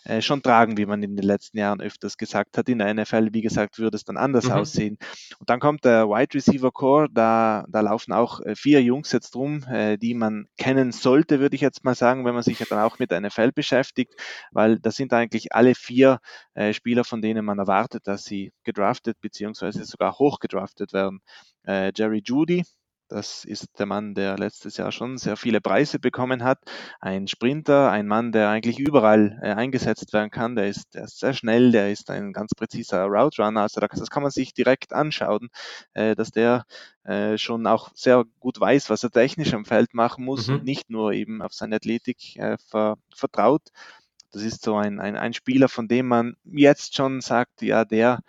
äh, schon tragen, wie man in den letzten Jahren öfters gesagt hat. In der NFL, wie gesagt, würde es dann anders mhm. aussehen. Und dann kommt der Wide Receiver Core, da, da laufen auch äh, vier Jungs jetzt rum, äh, die man kennen sollte, würde ich jetzt mal sagen, wenn man sich dann auch mit der NFL beschäftigt, weil das sind eigentlich alle vier äh, Spieler, von denen man erwartet, dass sie gedraftet bzw. sogar hochgedraftet werden. Jerry Judy, das ist der Mann, der letztes Jahr schon sehr viele Preise bekommen hat. Ein Sprinter, ein Mann, der eigentlich überall äh, eingesetzt werden kann. Der ist, der ist sehr schnell, der ist ein ganz präziser Route Runner. Also das kann man sich direkt anschauen, äh, dass der äh, schon auch sehr gut weiß, was er technisch am Feld machen muss mhm. und nicht nur eben auf seine Athletik äh, ver, vertraut. Das ist so ein, ein, ein Spieler, von dem man jetzt schon sagt, ja, der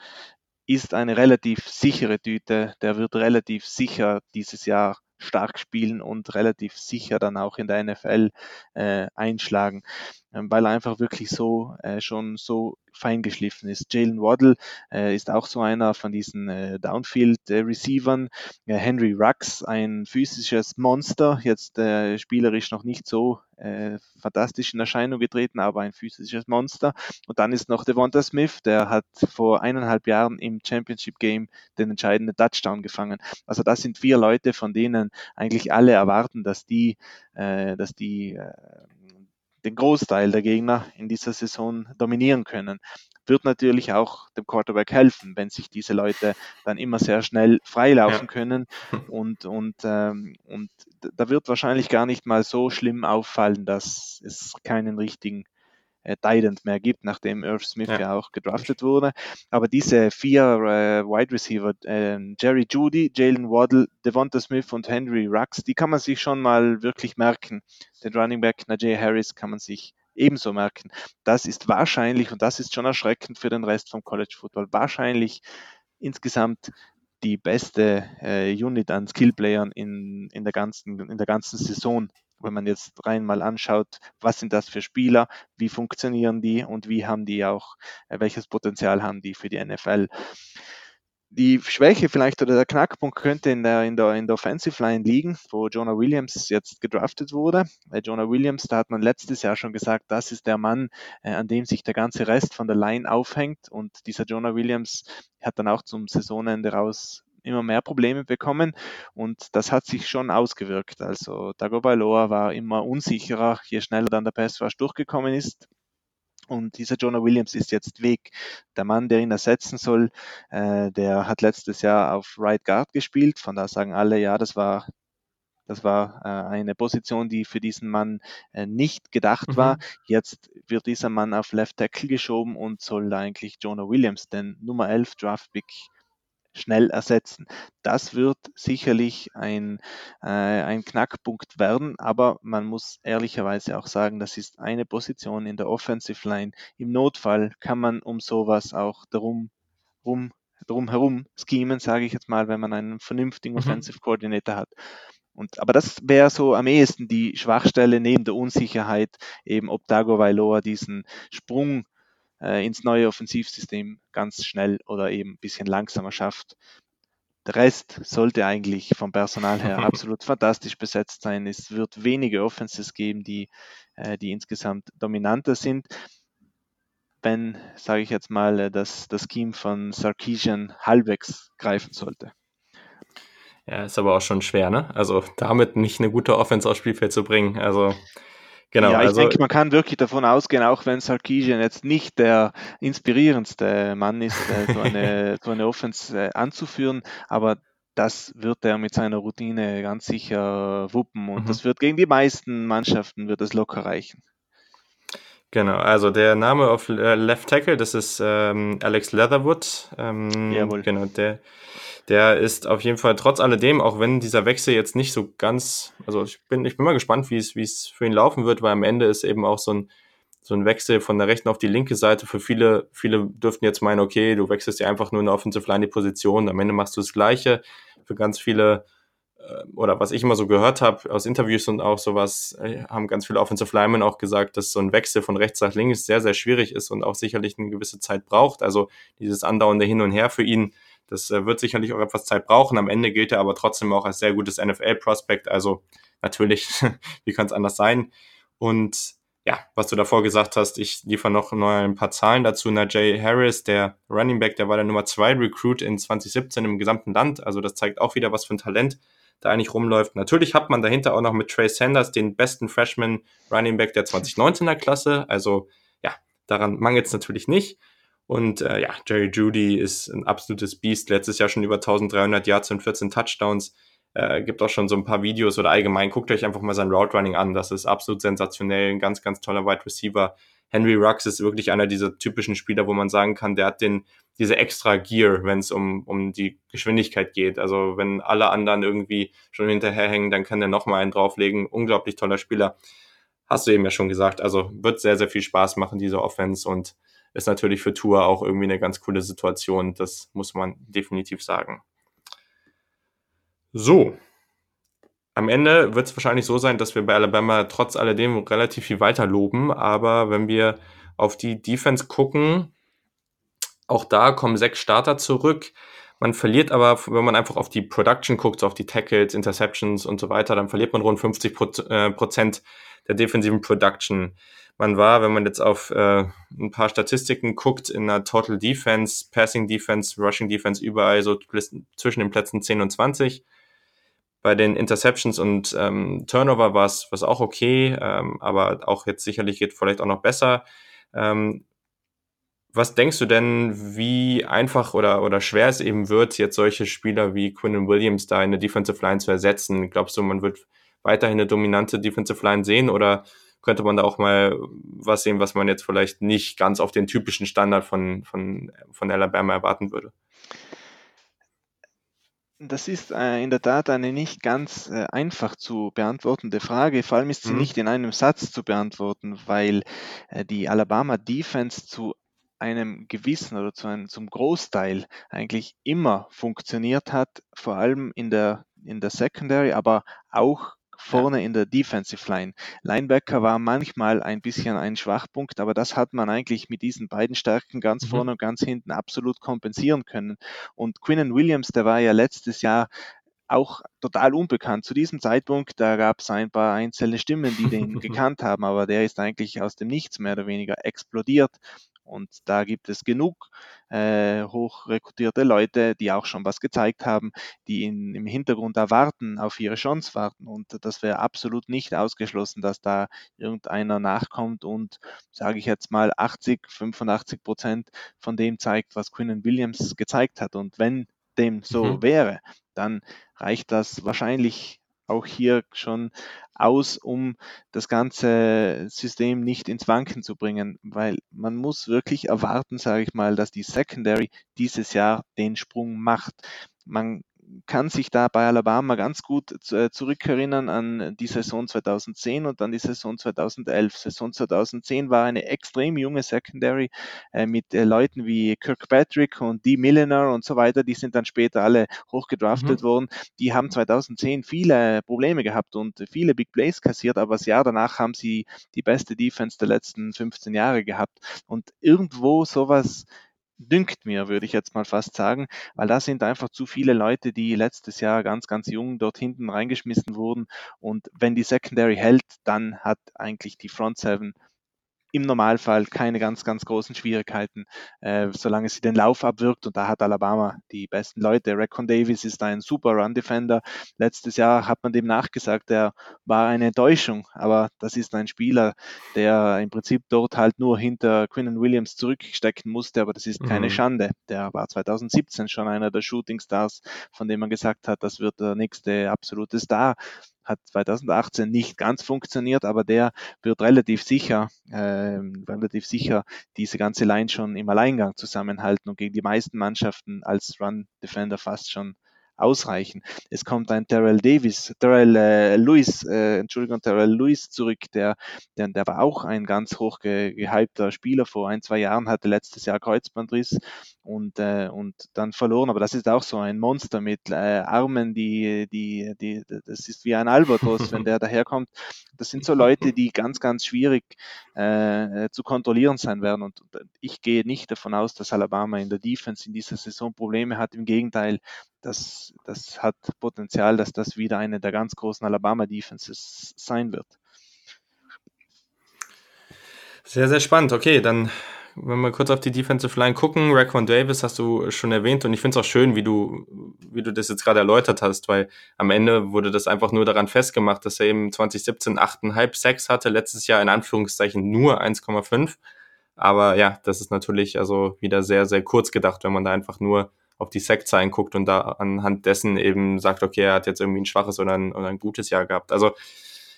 ist eine relativ sichere Tüte. Der wird relativ sicher dieses Jahr stark spielen und relativ sicher dann auch in der NFL äh, einschlagen, ähm, weil er einfach wirklich so äh, schon so fein geschliffen ist. Jalen Waddle äh, ist auch so einer von diesen äh, Downfield-Receivern. Äh, Henry Rux, ein physisches Monster, jetzt äh, spielerisch noch nicht so äh, fantastisch in Erscheinung getreten, aber ein physisches Monster. Und dann ist noch Devonta Smith, der hat vor eineinhalb Jahren im Championship Game den entscheidenden Touchdown gefangen. Also das sind vier Leute, von denen eigentlich alle erwarten, dass die, äh, dass die den Großteil der Gegner in dieser Saison dominieren können. Wird natürlich auch dem Quarterback helfen, wenn sich diese Leute dann immer sehr schnell freilaufen ja. können. Und, und, ähm, und da wird wahrscheinlich gar nicht mal so schlimm auffallen, dass es keinen richtigen äh, Tident mehr gibt, nachdem Irv Smith ja. ja, auch gedraftet wurde. Aber diese vier äh, Wide Receiver, äh, Jerry Judy, Jalen Waddle, Devonta Smith und Henry Rux, die kann man sich schon mal wirklich merken. Den Running Back Najee Harris kann man sich ebenso merken. Das ist wahrscheinlich, und das ist schon erschreckend für den Rest vom College Football, wahrscheinlich insgesamt die beste äh, Unit an Skillplayern in, in, der ganzen, in der ganzen Saison wenn man jetzt rein mal anschaut, was sind das für Spieler, wie funktionieren die und wie haben die auch, äh, welches Potenzial haben die für die NFL. Die Schwäche vielleicht oder der Knackpunkt könnte in der, in der, in der Offensive Line liegen, wo Jonah Williams jetzt gedraftet wurde. Bei Jonah Williams, da hat man letztes Jahr schon gesagt, das ist der Mann, äh, an dem sich der ganze Rest von der Line aufhängt. Und dieser Jonah Williams hat dann auch zum Saisonende raus immer mehr Probleme bekommen und das hat sich schon ausgewirkt. Also Bailoa war immer unsicherer, je schneller dann der Rush durchgekommen ist. Und dieser Jonah Williams ist jetzt weg. Der Mann, der ihn ersetzen soll, äh, der hat letztes Jahr auf Right Guard gespielt. Von da sagen alle, ja, das war Das war äh, eine Position, die für diesen Mann äh, nicht gedacht mhm. war. Jetzt wird dieser Mann auf Left Tackle geschoben und soll eigentlich Jonah Williams, den Nummer 11 Draft Pick, schnell ersetzen. Das wird sicherlich ein, äh, ein Knackpunkt werden, aber man muss ehrlicherweise auch sagen, das ist eine Position in der Offensive Line. Im Notfall kann man um sowas auch darum rum, drum herum schemen, sage ich jetzt mal, wenn man einen vernünftigen mhm. Offensive Coordinator hat. Und, aber das wäre so am ehesten die Schwachstelle neben der Unsicherheit, eben ob Dago Vailoa diesen Sprung äh, ins neue Offensivsystem ganz schnell oder eben ein bisschen langsamer schafft. Der Rest sollte eigentlich vom Personal her absolut fantastisch besetzt sein. Es wird wenige Offenses geben, die, äh, die insgesamt dominanter sind. Wenn, sage ich jetzt mal, äh, das, das Scheme von Sarkisian halbwegs greifen sollte. Ja, ist aber auch schon schwer, ne? Also damit nicht eine gute Offense aufs Spielfeld zu bringen. Also Genau, ja, ich also, denke, man kann wirklich davon ausgehen, auch wenn Sarkisian jetzt nicht der inspirierendste Mann ist, äh, so, eine, so eine Offense äh, anzuführen, aber das wird er mit seiner Routine ganz sicher wuppen und mhm. das wird gegen die meisten Mannschaften wird es locker reichen. Genau, also der Name auf äh, Left Tackle, das ist ähm, Alex Leatherwood. Ähm, Jawohl. Genau, der der ist auf jeden Fall trotz alledem, auch wenn dieser Wechsel jetzt nicht so ganz, also ich bin, ich bin mal gespannt, wie es, wie es für ihn laufen wird, weil am Ende ist eben auch so ein, so ein Wechsel von der rechten auf die linke Seite. Für viele, viele dürften jetzt meinen, okay, du wechselst ja einfach nur in der Offensive Line die Position, am Ende machst du das Gleiche. Für ganz viele, oder was ich immer so gehört habe aus Interviews und auch sowas, äh, haben ganz viele Offensive Linemen auch gesagt, dass so ein Wechsel von rechts nach links sehr, sehr schwierig ist und auch sicherlich eine gewisse Zeit braucht. Also dieses andauernde Hin und Her für ihn das äh, wird sicherlich auch etwas Zeit brauchen. Am Ende gilt er aber trotzdem auch als sehr gutes NFL-Prospect. Also natürlich, wie kann es anders sein? Und ja, was du davor gesagt hast, ich liefere noch ein paar Zahlen dazu. Najee Harris, der Running Back, der war der Nummer 2 Recruit in 2017 im gesamten Land. Also das zeigt auch wieder, was für ein Talent da eigentlich rumläuft. Natürlich hat man dahinter auch noch mit Trey Sanders den besten Freshman Running Back der 2019er Klasse. Also ja, daran mangelt es natürlich nicht. Und äh, ja, Jerry Judy ist ein absolutes Biest. Letztes Jahr schon über 1300 Yards und 14 Touchdowns. Äh, gibt auch schon so ein paar Videos oder allgemein guckt euch einfach mal sein Route Running an. Das ist absolut sensationell. Ein ganz, ganz toller Wide Receiver. Henry Rux ist wirklich einer dieser typischen Spieler, wo man sagen kann, der hat den, diese extra Gear, wenn es um, um die Geschwindigkeit geht. Also wenn alle anderen irgendwie schon hinterherhängen, dann kann der nochmal einen drauflegen. Unglaublich toller Spieler. Hast du eben ja schon gesagt. Also wird sehr, sehr viel Spaß machen, diese Offense. Und ist natürlich für Tour auch irgendwie eine ganz coole Situation. Das muss man definitiv sagen. So. Am Ende wird es wahrscheinlich so sein, dass wir bei Alabama trotz alledem relativ viel weiter loben. Aber wenn wir auf die Defense gucken, auch da kommen sechs Starter zurück. Man verliert aber, wenn man einfach auf die Production guckt, auf die Tackles, Interceptions und so weiter, dann verliert man rund 50 äh, Prozent der defensiven Production man war, wenn man jetzt auf äh, ein paar Statistiken guckt, in der Total Defense, Passing Defense, Rushing Defense überall so zwischen den Plätzen 10 und 20. Bei den Interceptions und ähm, Turnover war es auch okay, ähm, aber auch jetzt sicherlich geht vielleicht auch noch besser. Ähm, was denkst du denn, wie einfach oder, oder schwer es eben wird, jetzt solche Spieler wie Quinn Williams da in der Defensive Line zu ersetzen? Glaubst du, man wird weiterhin eine dominante Defensive Line sehen oder könnte man da auch mal was sehen, was man jetzt vielleicht nicht ganz auf den typischen Standard von, von, von Alabama erwarten würde. Das ist äh, in der Tat eine nicht ganz äh, einfach zu beantwortende Frage. Vor allem ist sie mhm. nicht in einem Satz zu beantworten, weil äh, die Alabama Defense zu einem gewissen oder zu einem, zum Großteil eigentlich immer funktioniert hat, vor allem in der, in der Secondary, aber auch vorne in der Defensive Line. Linebacker war manchmal ein bisschen ein Schwachpunkt, aber das hat man eigentlich mit diesen beiden Stärken ganz mhm. vorne und ganz hinten absolut kompensieren können. Und Quinnen Williams, der war ja letztes Jahr auch total unbekannt. Zu diesem Zeitpunkt, da gab es ein paar einzelne Stimmen, die den gekannt haben, aber der ist eigentlich aus dem Nichts mehr oder weniger explodiert. Und da gibt es genug äh, hochrekrutierte Leute, die auch schon was gezeigt haben, die in, im Hintergrund erwarten, auf ihre Chance warten. Und das wäre absolut nicht ausgeschlossen, dass da irgendeiner nachkommt und, sage ich jetzt mal, 80, 85 Prozent von dem zeigt, was Quinnen Williams gezeigt hat. Und wenn dem so mhm. wäre, dann reicht das wahrscheinlich auch hier schon aus, um das ganze System nicht ins Wanken zu bringen, weil man muss wirklich erwarten, sage ich mal, dass die Secondary dieses Jahr den Sprung macht. Man kann sich da bei Alabama ganz gut äh, zurückerinnern an die Saison 2010 und dann die Saison 2011. Saison 2010 war eine extrem junge Secondary äh, mit äh, Leuten wie Kirkpatrick und Dee Milliner und so weiter. Die sind dann später alle hochgedraftet mhm. worden. Die haben 2010 viele Probleme gehabt und viele Big Plays kassiert, aber das Jahr danach haben sie die beste Defense der letzten 15 Jahre gehabt. Und irgendwo sowas dünkt mir, würde ich jetzt mal fast sagen, weil da sind einfach zu viele Leute, die letztes Jahr ganz, ganz jung dort hinten reingeschmissen wurden. Und wenn die Secondary hält, dann hat eigentlich die Front Seven im Normalfall keine ganz, ganz großen Schwierigkeiten, äh, solange sie den Lauf abwirkt. Und da hat Alabama die besten Leute. Recon Davis ist ein super Run-Defender. Letztes Jahr hat man dem nachgesagt, er war eine Enttäuschung, aber das ist ein Spieler, der im Prinzip dort halt nur hinter Quinnen Williams zurückstecken musste, aber das ist keine mhm. Schande. Der war 2017 schon einer der Shooting Stars, von dem man gesagt hat, das wird der nächste absolute Star hat 2018 nicht ganz funktioniert, aber der wird relativ sicher, äh, relativ sicher diese ganze Line schon im Alleingang zusammenhalten und gegen die meisten Mannschaften als Run Defender fast schon ausreichen. Es kommt ein Terrell Davis, Terrell äh, Lewis, äh, Entschuldigung, Terrell Lewis zurück, der, der, der war auch ein ganz hoch ge, gehypter Spieler vor ein, zwei Jahren, hatte letztes Jahr Kreuzbandriss und, äh, und dann verloren. Aber das ist auch so ein Monster mit äh, Armen, die, die, die, das ist wie ein Albatros, wenn der daherkommt. Das sind so Leute, die ganz, ganz schwierig äh, zu kontrollieren sein werden. Und ich gehe nicht davon aus, dass Alabama in der Defense in dieser Saison Probleme hat. Im Gegenteil, das, das hat Potenzial, dass das wieder eine der ganz großen Alabama Defenses sein wird. Sehr, sehr spannend. Okay, dann wenn wir kurz auf die Defensive Line gucken, Raquan Davis hast du schon erwähnt und ich finde es auch schön, wie du, wie du das jetzt gerade erläutert hast, weil am Ende wurde das einfach nur daran festgemacht, dass er eben 2017 8,5 Sex hatte, letztes Jahr in Anführungszeichen nur 1,5. Aber ja, das ist natürlich also wieder sehr, sehr kurz gedacht, wenn man da einfach nur auf die Sackzahlen guckt und da anhand dessen eben sagt, okay, er hat jetzt irgendwie ein schwaches oder ein, oder ein gutes Jahr gehabt. Also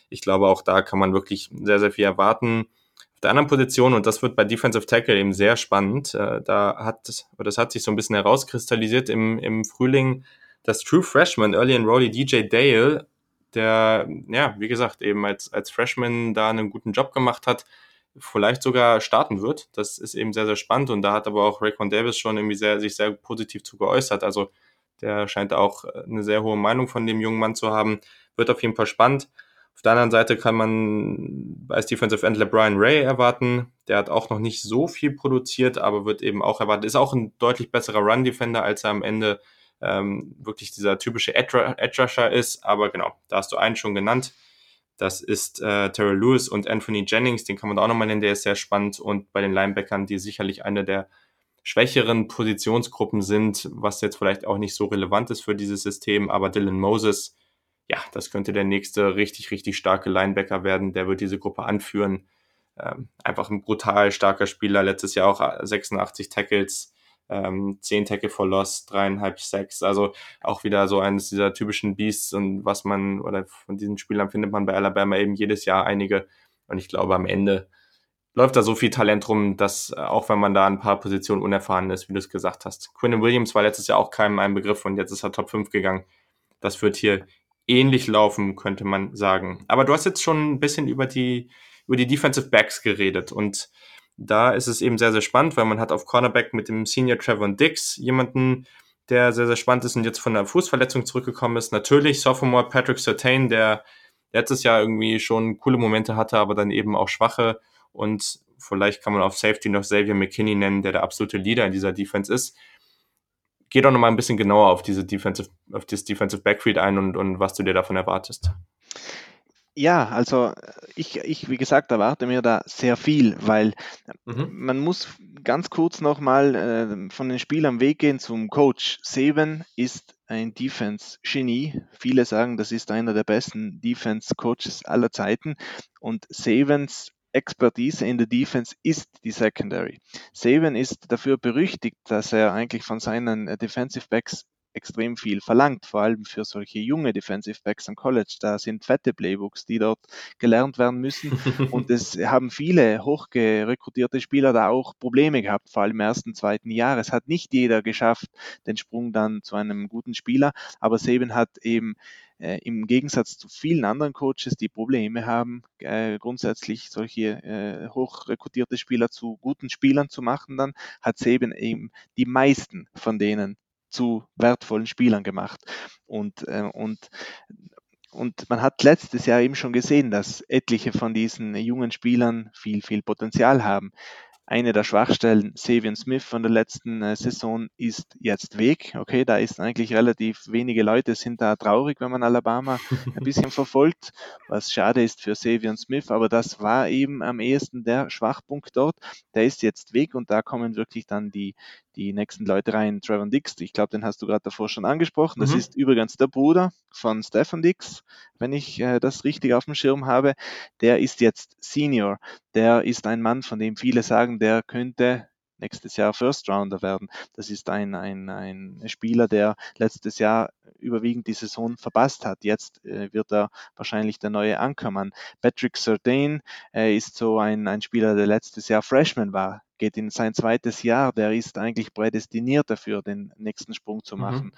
ich glaube, auch da kann man wirklich sehr, sehr viel erwarten. Auf der anderen Position, und das wird bei Defensive Tackle eben sehr spannend, äh, da hat, das hat sich so ein bisschen herauskristallisiert im, im Frühling, das True Freshman, Early Enrollee DJ Dale, der, ja, wie gesagt, eben als, als Freshman da einen guten Job gemacht hat, vielleicht sogar starten wird. Das ist eben sehr, sehr spannend und da hat aber auch Raycon Davis schon irgendwie sehr, sich sehr positiv zu geäußert. Also der scheint auch eine sehr hohe Meinung von dem jungen Mann zu haben. Wird auf jeden Fall spannend. Auf der anderen Seite kann man als Defensive End LeBron Ray erwarten. Der hat auch noch nicht so viel produziert, aber wird eben auch erwartet. Ist auch ein deutlich besserer Run-Defender, als er am Ende ähm, wirklich dieser typische Edge-Rusher ist. Aber genau, da hast du einen schon genannt. Das ist äh, Terrell Lewis und Anthony Jennings, den kann man da auch nochmal nennen, der ist sehr spannend. Und bei den Linebackern, die sicherlich eine der schwächeren Positionsgruppen sind, was jetzt vielleicht auch nicht so relevant ist für dieses System, aber Dylan Moses, ja, das könnte der nächste richtig, richtig starke Linebacker werden. Der wird diese Gruppe anführen. Ähm, einfach ein brutal starker Spieler. Letztes Jahr auch 86 Tackles, ähm, 10 Tackle for Loss, dreieinhalb Sacks, also auch wieder so eines dieser typischen Beasts und was man, oder von diesen Spielern findet man bei Alabama eben jedes Jahr einige und ich glaube am Ende läuft da so viel Talent rum, dass äh, auch wenn man da ein paar Positionen unerfahren ist, wie du es gesagt hast. Quinn Williams war letztes Jahr auch keinem ein Begriff und jetzt ist er Top 5 gegangen. Das wird hier ähnlich laufen, könnte man sagen. Aber du hast jetzt schon ein bisschen über die, über die Defensive Backs geredet und da ist es eben sehr, sehr spannend, weil man hat auf Cornerback mit dem Senior Trevor Dix jemanden, der sehr, sehr spannend ist und jetzt von der Fußverletzung zurückgekommen ist. Natürlich Sophomore Patrick Sertain, der letztes Jahr irgendwie schon coole Momente hatte, aber dann eben auch schwache. Und vielleicht kann man auf Safety noch Xavier McKinney nennen, der der absolute Leader in dieser Defense ist. Geh doch nochmal ein bisschen genauer auf diese Defensive, auf das Defensive Backfield ein und, und was du dir davon erwartest. Ja, also ich, ich, wie gesagt, erwarte mir da sehr viel, weil mhm. man muss ganz kurz nochmal äh, von den Spielern weggehen zum Coach. Seven ist ein Defense-Genie. Viele sagen, das ist einer der besten Defense-Coaches aller Zeiten. Und Sevens Expertise in der Defense ist die Secondary. Saban ist dafür berüchtigt, dass er eigentlich von seinen Defensive Backs extrem viel verlangt, vor allem für solche junge Defensive Backs am College. Da sind fette Playbooks, die dort gelernt werden müssen. Und es haben viele hochgerekrutierte Spieler da auch Probleme gehabt, vor allem im ersten, zweiten Jahr. Es hat nicht jeder geschafft, den Sprung dann zu einem guten Spieler, aber Saban hat eben äh, im Gegensatz zu vielen anderen Coaches, die Probleme haben, äh, grundsätzlich solche äh, hochrekrutierte Spieler zu guten Spielern zu machen, dann hat Saban eben die meisten von denen zu wertvollen Spielern gemacht. Und, äh, und, und man hat letztes Jahr eben schon gesehen, dass etliche von diesen jungen Spielern viel, viel Potenzial haben. Eine der Schwachstellen, Savian Smith von der letzten äh, Saison, ist jetzt weg. Okay, da ist eigentlich relativ wenige Leute, sind da traurig, wenn man Alabama ein bisschen verfolgt, was schade ist für Savian Smith, aber das war eben am ehesten der Schwachpunkt dort. Der ist jetzt weg und da kommen wirklich dann die, die nächsten Leute rein. Trevor Dix, ich glaube, den hast du gerade davor schon angesprochen. Das mhm. ist übrigens der Bruder von Stefan Dix, wenn ich äh, das richtig auf dem Schirm habe. Der ist jetzt Senior. Der ist ein Mann, von dem viele sagen, der könnte nächstes Jahr First Rounder werden. Das ist ein, ein, ein Spieler, der letztes Jahr überwiegend die Saison verpasst hat. Jetzt äh, wird er wahrscheinlich der neue Ankermann. Patrick Sardane äh, ist so ein, ein Spieler, der letztes Jahr Freshman war geht in sein zweites Jahr, der ist eigentlich prädestiniert dafür, den nächsten Sprung zu mhm. machen.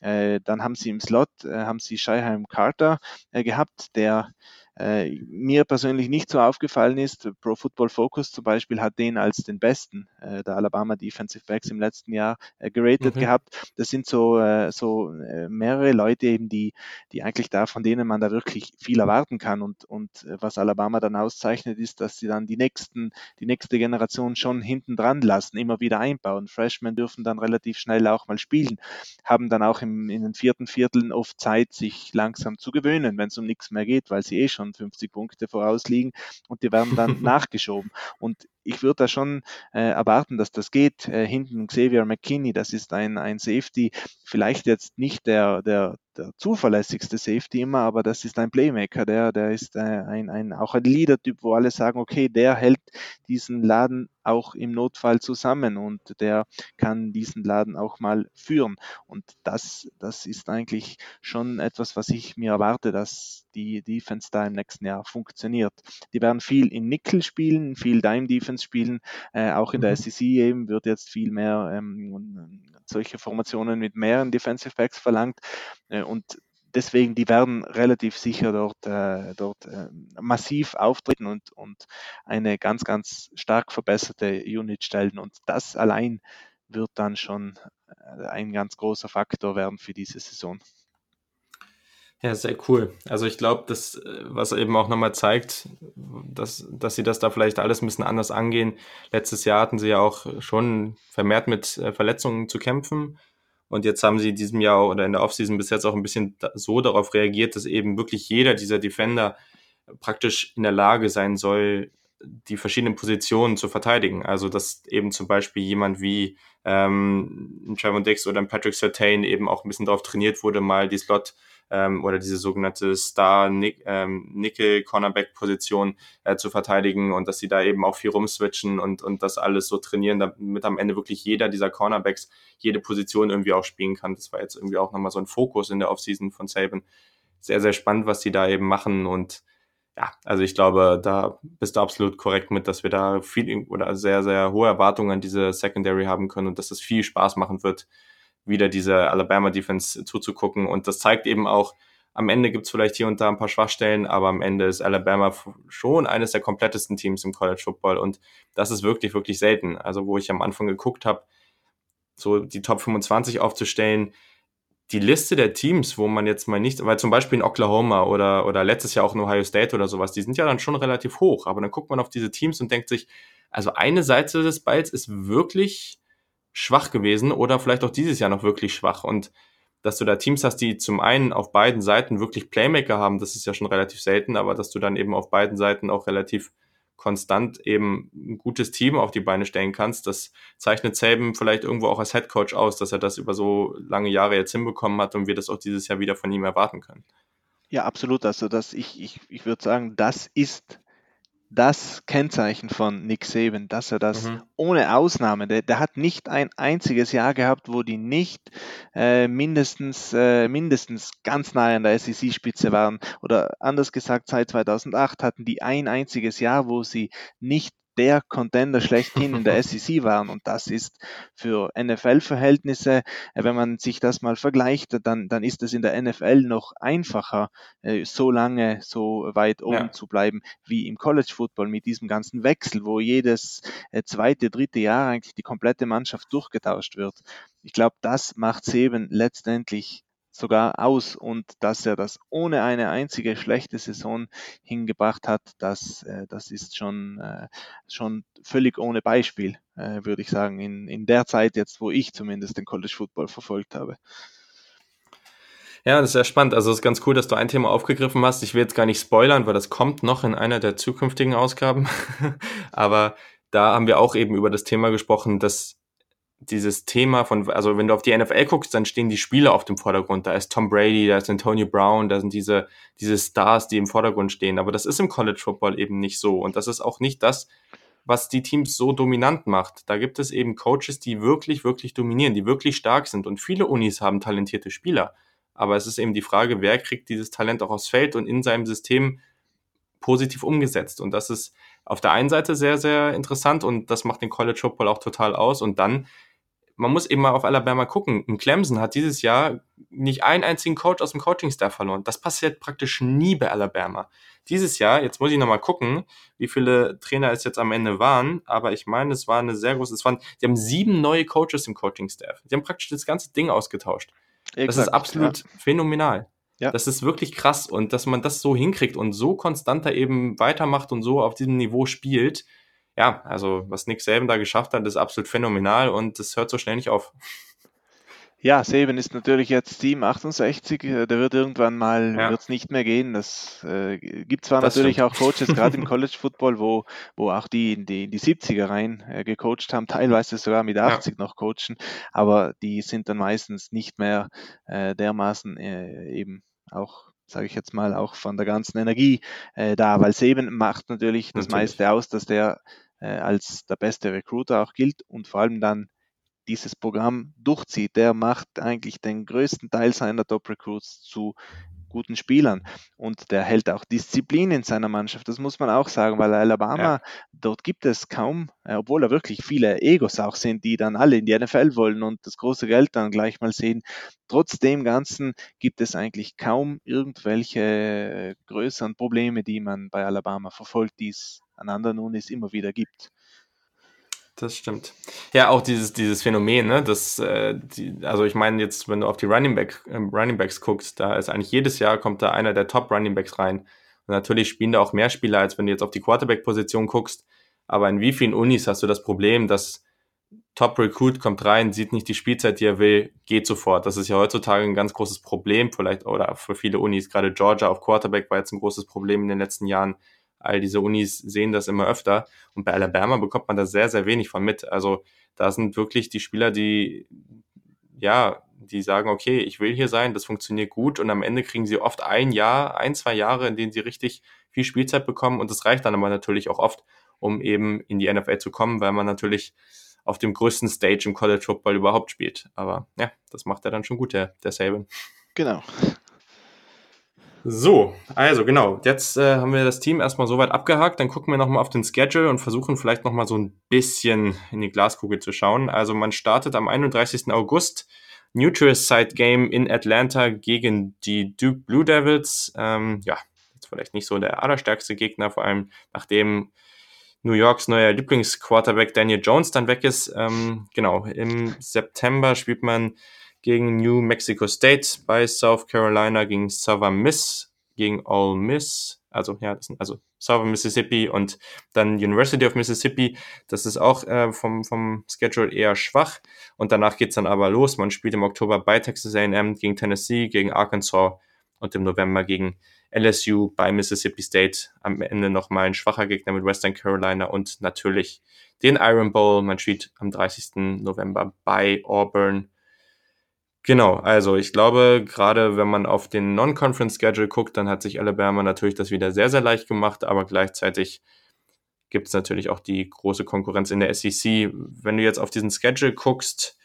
Mhm. Äh, dann haben sie im Slot, äh, haben sie Scheiheim Carter äh, gehabt, der äh, mir persönlich nicht so aufgefallen ist, Pro Football Focus zum Beispiel hat den als den besten äh, der Alabama Defensive Backs im letzten Jahr äh, geratet mhm. gehabt. Das sind so, äh, so äh, mehrere Leute eben, die, die eigentlich da, von denen man da wirklich viel erwarten kann. Und, und äh, was Alabama dann auszeichnet, ist, dass sie dann die nächsten, die nächste Generation schon hinten dran lassen, immer wieder einbauen. Freshmen dürfen dann relativ schnell auch mal spielen, haben dann auch im, in den vierten Vierteln oft Zeit, sich langsam zu gewöhnen, wenn es um nichts mehr geht, weil sie eh schon 50 Punkte vorausliegen und die werden dann nachgeschoben. Und ich würde da schon äh, erwarten, dass das geht. Äh, hinten Xavier McKinney, das ist ein, ein Safety, vielleicht jetzt nicht der, der, der zuverlässigste Safety immer, aber das ist ein Playmaker, der, der ist äh, ein, ein, auch ein Leader-Typ, wo alle sagen, okay, der hält diesen Laden auch im Notfall zusammen und der kann diesen Laden auch mal führen. Und das, das ist eigentlich schon etwas, was ich mir erwarte, dass die Defense da im nächsten Jahr funktioniert. Die werden viel in Nickel spielen, viel Dime Defense spielen, äh, auch in der mhm. SEC eben wird jetzt viel mehr ähm, solche Formationen mit mehreren Defensive Backs verlangt äh, und deswegen, die werden relativ sicher dort, äh, dort äh, massiv auftreten und, und eine ganz, ganz stark verbesserte Unit stellen. Und das allein wird dann schon äh, ein ganz großer Faktor werden für diese Saison. Ja, sehr cool. Also ich glaube, das, äh, was eben auch nochmal zeigt, dass, dass sie das da vielleicht alles ein bisschen anders angehen. Letztes Jahr hatten sie ja auch schon vermehrt mit äh, Verletzungen zu kämpfen. Und jetzt haben sie in diesem Jahr oder in der Offseason bis jetzt auch ein bisschen so darauf reagiert, dass eben wirklich jeder dieser Defender praktisch in der Lage sein soll, die verschiedenen Positionen zu verteidigen. Also dass eben zum Beispiel jemand wie ähm, ein Trevor Dix oder ein Patrick Sertain eben auch ein bisschen darauf trainiert wurde, mal die Slot ähm, oder diese sogenannte Star ähm, Nickel Cornerback Position äh, zu verteidigen und dass sie da eben auch viel rumswitchen und und das alles so trainieren, damit am Ende wirklich jeder dieser Cornerbacks jede Position irgendwie auch spielen kann. Das war jetzt irgendwie auch nochmal so ein Fokus in der Offseason von Saban. Sehr sehr spannend, was die da eben machen und ja, also ich glaube, da bist du absolut korrekt mit, dass wir da viel oder sehr, sehr hohe Erwartungen an diese Secondary haben können und dass es viel Spaß machen wird, wieder diese Alabama Defense zuzugucken. Und das zeigt eben auch, am Ende gibt es vielleicht hier und da ein paar Schwachstellen, aber am Ende ist Alabama schon eines der komplettesten Teams im College Football und das ist wirklich, wirklich selten. Also wo ich am Anfang geguckt habe, so die Top 25 aufzustellen, die Liste der Teams, wo man jetzt mal nicht, weil zum Beispiel in Oklahoma oder, oder letztes Jahr auch in Ohio State oder sowas, die sind ja dann schon relativ hoch, aber dann guckt man auf diese Teams und denkt sich, also eine Seite des Balls ist wirklich schwach gewesen oder vielleicht auch dieses Jahr noch wirklich schwach und dass du da Teams hast, die zum einen auf beiden Seiten wirklich Playmaker haben, das ist ja schon relativ selten, aber dass du dann eben auf beiden Seiten auch relativ konstant eben ein gutes Team auf die Beine stellen kannst. Das zeichnet Saban vielleicht irgendwo auch als Head Coach aus, dass er das über so lange Jahre jetzt hinbekommen hat und wir das auch dieses Jahr wieder von ihm erwarten können. Ja, absolut. Also das, ich, ich, ich würde sagen, das ist das Kennzeichen von Nick Saban, dass er das mhm. ohne Ausnahme, der, der, hat nicht ein einziges Jahr gehabt, wo die nicht äh, mindestens, äh, mindestens ganz nahe an der SEC-Spitze waren. Oder anders gesagt, seit 2008 hatten die ein einziges Jahr, wo sie nicht der Contender schlechthin in der SEC waren. Und das ist für NFL-Verhältnisse, äh, wenn man sich das mal vergleicht, dann, dann ist es in der NFL noch einfacher, äh, so lange so weit oben ja. zu bleiben wie im College Football mit diesem ganzen Wechsel, wo jedes äh, zweite, dritte Jahr eigentlich die komplette Mannschaft durchgetauscht wird. Ich glaube, das macht es eben letztendlich sogar aus und dass er das ohne eine einzige schlechte Saison hingebracht hat, das, äh, das ist schon, äh, schon völlig ohne Beispiel, äh, würde ich sagen, in, in der Zeit jetzt, wo ich zumindest den College Football verfolgt habe. Ja, das ist sehr spannend. Also es ist ganz cool, dass du ein Thema aufgegriffen hast. Ich will jetzt gar nicht spoilern, weil das kommt noch in einer der zukünftigen Ausgaben. Aber da haben wir auch eben über das Thema gesprochen, dass dieses Thema von, also wenn du auf die NFL guckst, dann stehen die Spieler auf dem Vordergrund. Da ist Tom Brady, da ist Antonio Brown, da sind diese, diese Stars, die im Vordergrund stehen. Aber das ist im College Football eben nicht so. Und das ist auch nicht das, was die Teams so dominant macht. Da gibt es eben Coaches, die wirklich, wirklich dominieren, die wirklich stark sind. Und viele Unis haben talentierte Spieler. Aber es ist eben die Frage, wer kriegt dieses Talent auch aufs Feld und in seinem System positiv umgesetzt. Und das ist auf der einen Seite sehr, sehr interessant und das macht den College Football auch total aus. Und dann man muss eben mal auf Alabama gucken. Ein Clemson hat dieses Jahr nicht einen einzigen Coach aus dem Coaching-Staff verloren. Das passiert praktisch nie bei Alabama. Dieses Jahr, jetzt muss ich nochmal gucken, wie viele Trainer es jetzt am Ende waren, aber ich meine, es war eine sehr große, es waren, die haben sieben neue Coaches im Coaching-Staff. Die haben praktisch das ganze Ding ausgetauscht. Exakt, das ist absolut ja. phänomenal. Ja. Das ist wirklich krass und dass man das so hinkriegt und so konstant da eben weitermacht und so auf diesem Niveau spielt, ja, also was Nick Saban da geschafft hat, ist absolut phänomenal und das hört so schnell nicht auf. Ja, Saban ist natürlich jetzt Team 68, äh, der wird irgendwann mal, ja. wird es nicht mehr gehen. Das äh, gibt zwar das natürlich stimmt. auch Coaches, gerade im College Football, wo, wo auch die in die, in die 70er rein äh, gecoacht haben, teilweise sogar mit 80 ja. noch coachen, aber die sind dann meistens nicht mehr äh, dermaßen äh, eben auch sage ich jetzt mal, auch von der ganzen Energie äh, da, weil Saban macht natürlich das natürlich. meiste aus, dass der als der beste Recruiter auch gilt und vor allem dann dieses Programm durchzieht. Der macht eigentlich den größten Teil seiner Top-Recruits zu guten Spielern und der hält auch Disziplin in seiner Mannschaft. Das muss man auch sagen, weil Alabama, ja. dort gibt es kaum, äh, obwohl da wirklich viele Egos auch sind, die dann alle in die NFL wollen und das große Geld dann gleich mal sehen. Trotz dem Ganzen gibt es eigentlich kaum irgendwelche äh, größeren Probleme, die man bei Alabama verfolgt, die es an anderen Unis immer wieder gibt. Das stimmt. Ja, auch dieses, dieses Phänomen, ne, das, äh, die, also ich meine jetzt, wenn du auf die Running, Back, äh, Running Backs guckst, da ist eigentlich jedes Jahr kommt da einer der Top Running Backs rein. Und natürlich spielen da auch mehr Spieler, als wenn du jetzt auf die Quarterback-Position guckst. Aber in wie vielen Unis hast du das Problem, dass Top Recruit kommt rein, sieht nicht die Spielzeit, die er will, geht sofort. Das ist ja heutzutage ein ganz großes Problem, vielleicht, oder für viele Unis, gerade Georgia auf Quarterback war jetzt ein großes Problem in den letzten Jahren all diese Unis sehen das immer öfter. Und bei Alabama bekommt man da sehr, sehr wenig von mit. Also da sind wirklich die Spieler, die, ja, die sagen, okay, ich will hier sein, das funktioniert gut und am Ende kriegen sie oft ein Jahr, ein, zwei Jahre, in denen sie richtig viel Spielzeit bekommen und das reicht dann aber natürlich auch oft, um eben in die NFL zu kommen, weil man natürlich auf dem größten Stage im College Football überhaupt spielt. Aber ja, das macht er dann schon gut, der, der Saban. Genau. So, also genau, jetzt äh, haben wir das Team erstmal soweit abgehakt, dann gucken wir nochmal auf den Schedule und versuchen vielleicht nochmal so ein bisschen in die Glaskugel zu schauen. Also man startet am 31. August Neutral Side Game in Atlanta gegen die Duke Blue Devils. Ähm, ja, jetzt vielleicht nicht so der allerstärkste Gegner, vor allem nachdem New Yorks neuer Lieblingsquarterback Daniel Jones dann weg ist. Ähm, genau, im September spielt man gegen New Mexico State, bei South Carolina gegen Southern Miss, gegen All Miss, also ja, sind also Southern Mississippi und dann University of Mississippi. Das ist auch äh, vom, vom Schedule eher schwach. Und danach geht's dann aber los. Man spielt im Oktober bei Texas AM gegen Tennessee, gegen Arkansas und im November gegen LSU bei Mississippi State. Am Ende nochmal ein schwacher Gegner mit Western Carolina und natürlich den Iron Bowl. Man spielt am 30. November bei Auburn Genau, also ich glaube, gerade wenn man auf den Non-Conference-Schedule guckt, dann hat sich Alabama natürlich das wieder sehr, sehr leicht gemacht, aber gleichzeitig gibt es natürlich auch die große Konkurrenz in der SEC. Wenn du jetzt auf diesen Schedule guckst,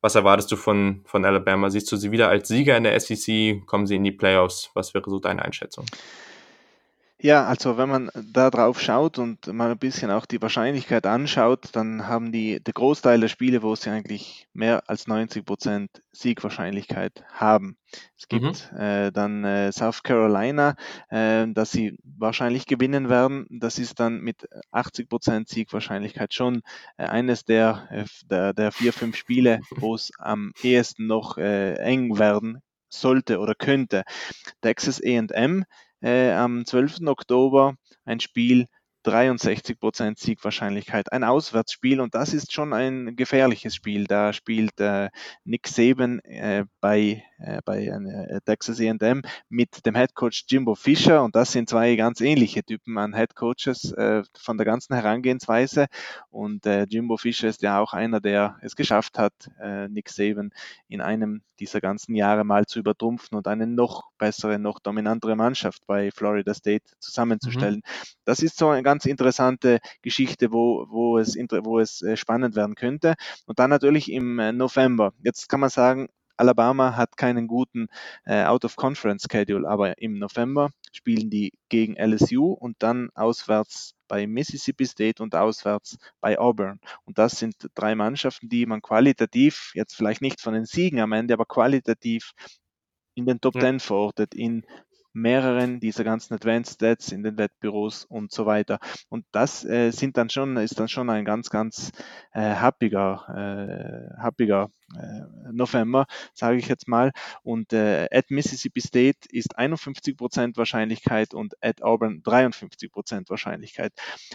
was erwartest du von, von Alabama? Siehst du sie wieder als Sieger in der SEC? Kommen sie in die Playoffs? Was wäre so deine Einschätzung? Ja, also wenn man da drauf schaut und mal ein bisschen auch die Wahrscheinlichkeit anschaut, dann haben die der Großteil der Spiele, wo sie eigentlich mehr als 90 Prozent Siegwahrscheinlichkeit haben. Es gibt mhm. äh, dann äh, South Carolina, äh, dass sie wahrscheinlich gewinnen werden. Das ist dann mit 80 Prozent Siegwahrscheinlichkeit schon äh, eines der, äh, der, der vier, fünf Spiele, wo es am ehesten noch äh, eng werden sollte oder könnte. Texas A&M äh, am 12. Oktober ein Spiel 63% Siegwahrscheinlichkeit. Ein Auswärtsspiel und das ist schon ein gefährliches Spiel. Da spielt äh, Nick Saban äh, bei, äh, bei äh, Texas A&M mit dem Headcoach Jimbo Fisher und das sind zwei ganz ähnliche Typen an Headcoaches äh, von der ganzen Herangehensweise und äh, Jimbo Fisher ist ja auch einer, der es geschafft hat, Nick Saban in einem dieser ganzen Jahre mal zu übertrumpfen und eine noch bessere, noch dominantere Mannschaft bei Florida State zusammenzustellen. Mhm. Das ist so ein ganz interessante Geschichte, wo, wo es, wo es äh, spannend werden könnte. Und dann natürlich im äh, November. Jetzt kann man sagen, Alabama hat keinen guten äh, Out-of-Conference-Schedule, aber im November spielen die gegen LSU und dann auswärts bei Mississippi State und auswärts bei Auburn. Und das sind drei Mannschaften, die man qualitativ, jetzt vielleicht nicht von den Siegen am Ende, aber qualitativ in den Top ja. 10 verortet in mehreren dieser ganzen Advanced Stats in den Wettbüros und so weiter. Und das äh, sind dann schon, ist dann schon ein ganz, ganz äh, happiger, äh, happiger November, sage ich jetzt mal. Und äh, at Mississippi State ist 51% Wahrscheinlichkeit und at Auburn 53% Wahrscheinlichkeit.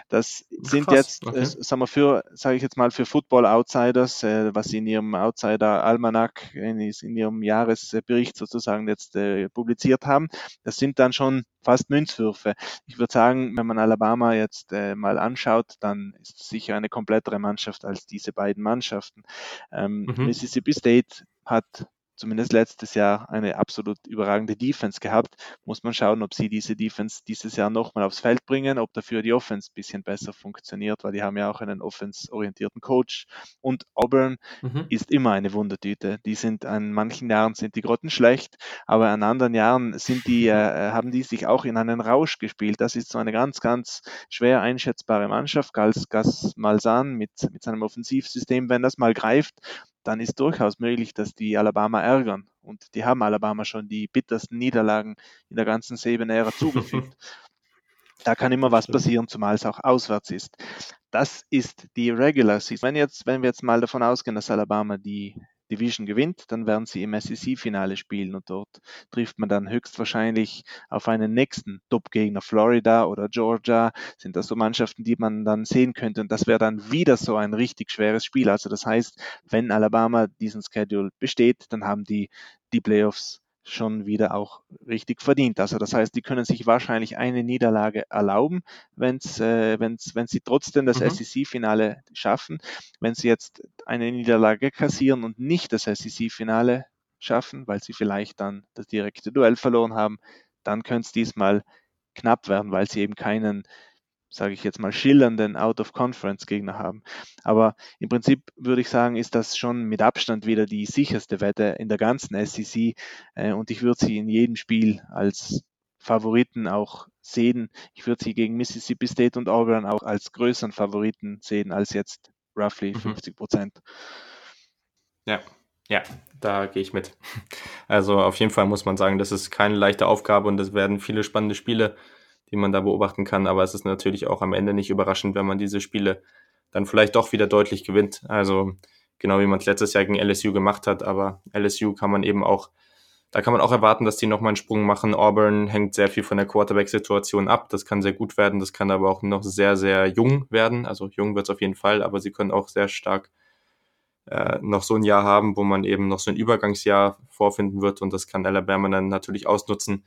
Das sind Krass, jetzt, okay. äh, sagen wir für, sage ich jetzt mal, für Football Outsiders, äh, was sie in ihrem Outsider Almanac in, in ihrem Jahresbericht sozusagen jetzt äh, publiziert haben. Das sind dann schon fast Münzwürfe. Ich würde sagen, wenn man Alabama jetzt äh, mal anschaut, dann ist es sicher eine komplettere Mannschaft als diese beiden Mannschaften. Ähm, mhm. Mississippi State hat zumindest letztes Jahr eine absolut überragende Defense gehabt. Muss man schauen, ob sie diese Defense dieses Jahr nochmal aufs Feld bringen, ob dafür die Offense ein bisschen besser funktioniert, weil die haben ja auch einen offense-orientierten Coach. Und Auburn mhm. ist immer eine Wundertüte. Die sind an manchen Jahren sind die Grotten schlecht, aber an anderen Jahren sind die, äh, haben die sich auch in einen Rausch gespielt. Das ist so eine ganz, ganz schwer einschätzbare Mannschaft. Gas, Gas Malzahn mit, mit seinem Offensivsystem, wenn das mal greift, dann ist durchaus möglich, dass die Alabama ärgern. Und die haben Alabama schon die bittersten Niederlagen in der ganzen Saban-Ära zugefügt. da kann immer was passieren, zumal es auch auswärts ist. Das ist die Regular Season. Wenn, jetzt, wenn wir jetzt mal davon ausgehen, dass Alabama die Division gewinnt, dann werden sie im SEC-Finale spielen und dort trifft man dann höchstwahrscheinlich auf einen nächsten Top-Gegner, Florida oder Georgia, sind das so Mannschaften, die man dann sehen könnte und das wäre dann wieder so ein richtig schweres Spiel. Also das heißt, wenn Alabama diesen Schedule besteht, dann haben die die Playoffs schon wieder auch richtig verdient. Also das heißt, die können sich wahrscheinlich eine Niederlage erlauben, wenn's, äh, wenn's, wenn sie trotzdem das mhm. SEC-Finale schaffen. Wenn sie jetzt eine Niederlage kassieren und nicht das SEC-Finale schaffen, weil sie vielleicht dann das direkte Duell verloren haben, dann könnte es diesmal knapp werden, weil sie eben keinen sage ich jetzt mal, schillernden Out-of-Conference-Gegner haben. Aber im Prinzip würde ich sagen, ist das schon mit Abstand wieder die sicherste Wette in der ganzen SEC äh, und ich würde sie in jedem Spiel als Favoriten auch sehen. Ich würde sie gegen Mississippi State und Auburn auch als größeren Favoriten sehen als jetzt roughly mhm. 50 Prozent. Ja, ja, da gehe ich mit. Also auf jeden Fall muss man sagen, das ist keine leichte Aufgabe und es werden viele spannende Spiele die man da beobachten kann. Aber es ist natürlich auch am Ende nicht überraschend, wenn man diese Spiele dann vielleicht doch wieder deutlich gewinnt. Also genau wie man es letztes Jahr gegen LSU gemacht hat. Aber LSU kann man eben auch, da kann man auch erwarten, dass die nochmal einen Sprung machen. Auburn hängt sehr viel von der Quarterback-Situation ab. Das kann sehr gut werden. Das kann aber auch noch sehr, sehr jung werden. Also jung wird es auf jeden Fall, aber sie können auch sehr stark äh, noch so ein Jahr haben, wo man eben noch so ein Übergangsjahr vorfinden wird. Und das kann Alabama dann natürlich ausnutzen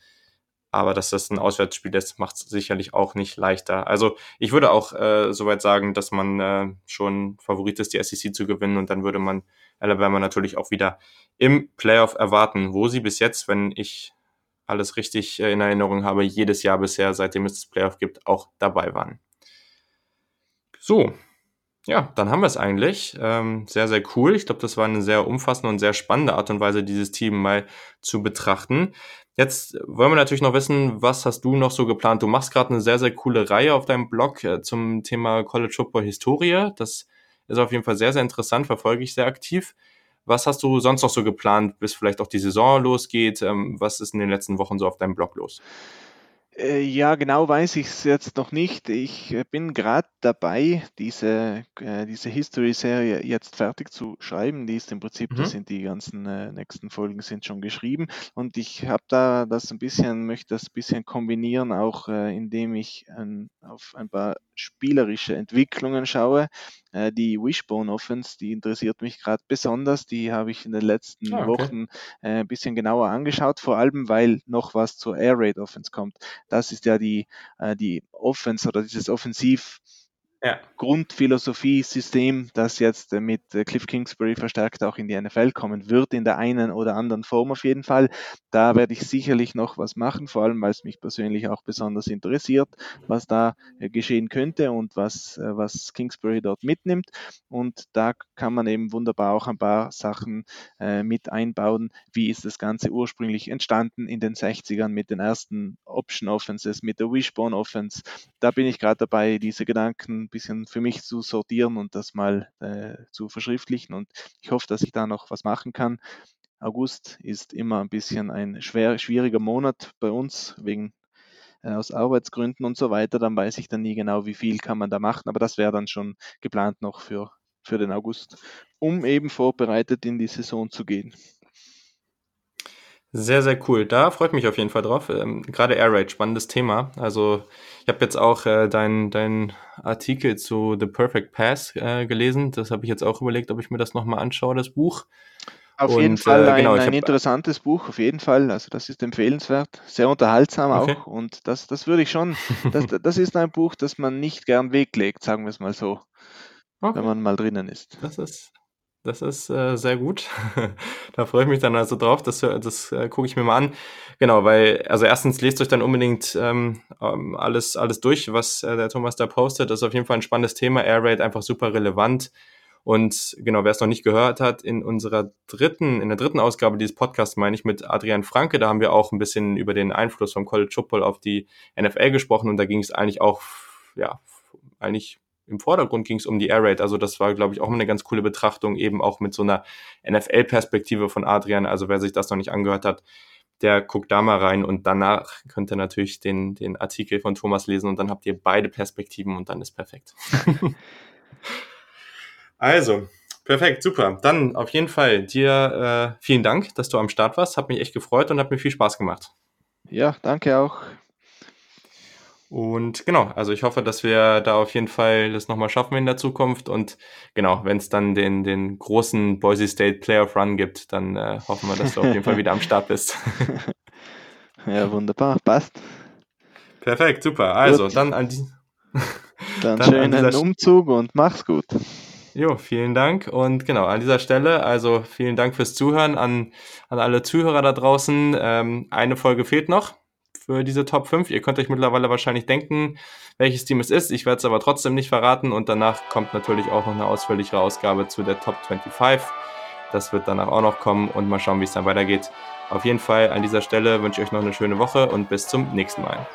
aber dass das ein Auswärtsspiel ist, macht es sicherlich auch nicht leichter. Also ich würde auch äh, soweit sagen, dass man äh, schon Favorit ist, die SEC zu gewinnen und dann würde man Alabama natürlich auch wieder im Playoff erwarten, wo sie bis jetzt, wenn ich alles richtig äh, in Erinnerung habe, jedes Jahr bisher, seitdem es das Playoff gibt, auch dabei waren. So, ja, dann haben wir es eigentlich. Ähm, sehr, sehr cool. Ich glaube, das war eine sehr umfassende und sehr spannende Art und Weise, dieses Team mal zu betrachten. Jetzt wollen wir natürlich noch wissen, was hast du noch so geplant? Du machst gerade eine sehr, sehr coole Reihe auf deinem Blog äh, zum Thema College Football Historie. Das ist auf jeden Fall sehr, sehr interessant, verfolge ich sehr aktiv. Was hast du sonst noch so geplant, bis vielleicht auch die Saison losgeht? Ähm, was ist in den letzten Wochen so auf deinem Blog los? Äh, ja, genau weiß ich es jetzt noch nicht. Ich äh, bin gerade dabei, diese, äh, diese History-Serie jetzt fertig zu schreiben. Die ist im Prinzip, mhm. das sind die ganzen äh, nächsten Folgen sind schon geschrieben. Und ich habe da das ein bisschen, möchte das ein bisschen kombinieren, auch äh, indem ich ein, auf ein paar spielerische Entwicklungen schaue. Äh, die Wishbone Offense, die interessiert mich gerade besonders. Die habe ich in den letzten ah, okay. Wochen ein bisschen genauer angeschaut, vor allem weil noch was zur Air Raid Offense kommt. Das ist ja die, äh, die Offense oder dieses Offensiv ja. Grundphilosophie-System, das jetzt äh, mit äh, Cliff Kingsbury verstärkt auch in die NFL kommen wird, in der einen oder anderen Form auf jeden Fall. Da werde ich sicherlich noch was machen, vor allem weil es mich persönlich auch besonders interessiert, was da äh, geschehen könnte und was, was Kingsbury dort mitnimmt. Und da kann man eben wunderbar auch ein paar Sachen mit einbauen. Wie ist das Ganze ursprünglich entstanden in den 60ern mit den ersten Option Offenses, mit der Wishbone Offense? Da bin ich gerade dabei, diese Gedanken bisschen für mich zu sortieren und das mal äh, zu verschriftlichen. Und ich hoffe, dass ich da noch was machen kann. August ist immer ein bisschen ein schwer, schwieriger Monat bei uns wegen äh, aus Arbeitsgründen und so weiter. Dann weiß ich dann nie genau, wie viel kann man da machen. Aber das wäre dann schon geplant noch für, für den August, um eben vorbereitet in die Saison zu gehen. Sehr, sehr cool. Da freut mich auf jeden Fall drauf. Ähm, gerade Air Raid, spannendes Thema. Also ich habe jetzt auch äh, deinen dein Artikel zu The Perfect Pass äh, gelesen. Das habe ich jetzt auch überlegt, ob ich mir das nochmal anschaue, das Buch. Auf Und, jeden Fall äh, ein, genau, ein interessantes Buch, auf jeden Fall. Also das ist empfehlenswert, sehr unterhaltsam okay. auch. Und das, das würde ich schon, das, das ist ein Buch, das man nicht gern weglegt, sagen wir es mal so, okay. wenn man mal drinnen ist. Das ist das ist äh, sehr gut. da freue ich mich dann also drauf. Das, das äh, gucke ich mir mal an. Genau, weil, also erstens lest euch dann unbedingt ähm, ähm, alles, alles durch, was äh, der Thomas da postet. Das ist auf jeden Fall ein spannendes Thema. Air Raid einfach super relevant. Und genau, wer es noch nicht gehört hat, in unserer dritten, in der dritten Ausgabe dieses Podcasts meine ich mit Adrian Franke, da haben wir auch ein bisschen über den Einfluss vom College Football auf die NFL gesprochen und da ging es eigentlich auch, ja, eigentlich im Vordergrund ging es um die Air Raid. Also das war, glaube ich, auch eine ganz coole Betrachtung, eben auch mit so einer NFL-Perspektive von Adrian. Also wer sich das noch nicht angehört hat, der guckt da mal rein und danach könnt ihr natürlich den, den Artikel von Thomas lesen und dann habt ihr beide Perspektiven und dann ist perfekt. also, perfekt, super. Dann auf jeden Fall dir äh, vielen Dank, dass du am Start warst. Hat mich echt gefreut und hat mir viel Spaß gemacht. Ja, danke auch. Und genau, also ich hoffe, dass wir da auf jeden Fall das nochmal schaffen in der Zukunft. Und genau, wenn es dann den, den großen Boise State Playoff Run gibt, dann äh, hoffen wir, dass du auf jeden Fall wieder am Start bist. ja, wunderbar, passt. Perfekt, super. Also, gut. dann an die. dann, dann schönen Umzug und mach's gut. Jo, vielen Dank. Und genau, an dieser Stelle, also vielen Dank fürs Zuhören an, an alle Zuhörer da draußen. Ähm, eine Folge fehlt noch für diese Top 5. Ihr könnt euch mittlerweile wahrscheinlich denken, welches Team es ist. Ich werde es aber trotzdem nicht verraten und danach kommt natürlich auch noch eine ausführlichere Ausgabe zu der Top 25. Das wird danach auch noch kommen und mal schauen, wie es dann weitergeht. Auf jeden Fall an dieser Stelle wünsche ich euch noch eine schöne Woche und bis zum nächsten Mal.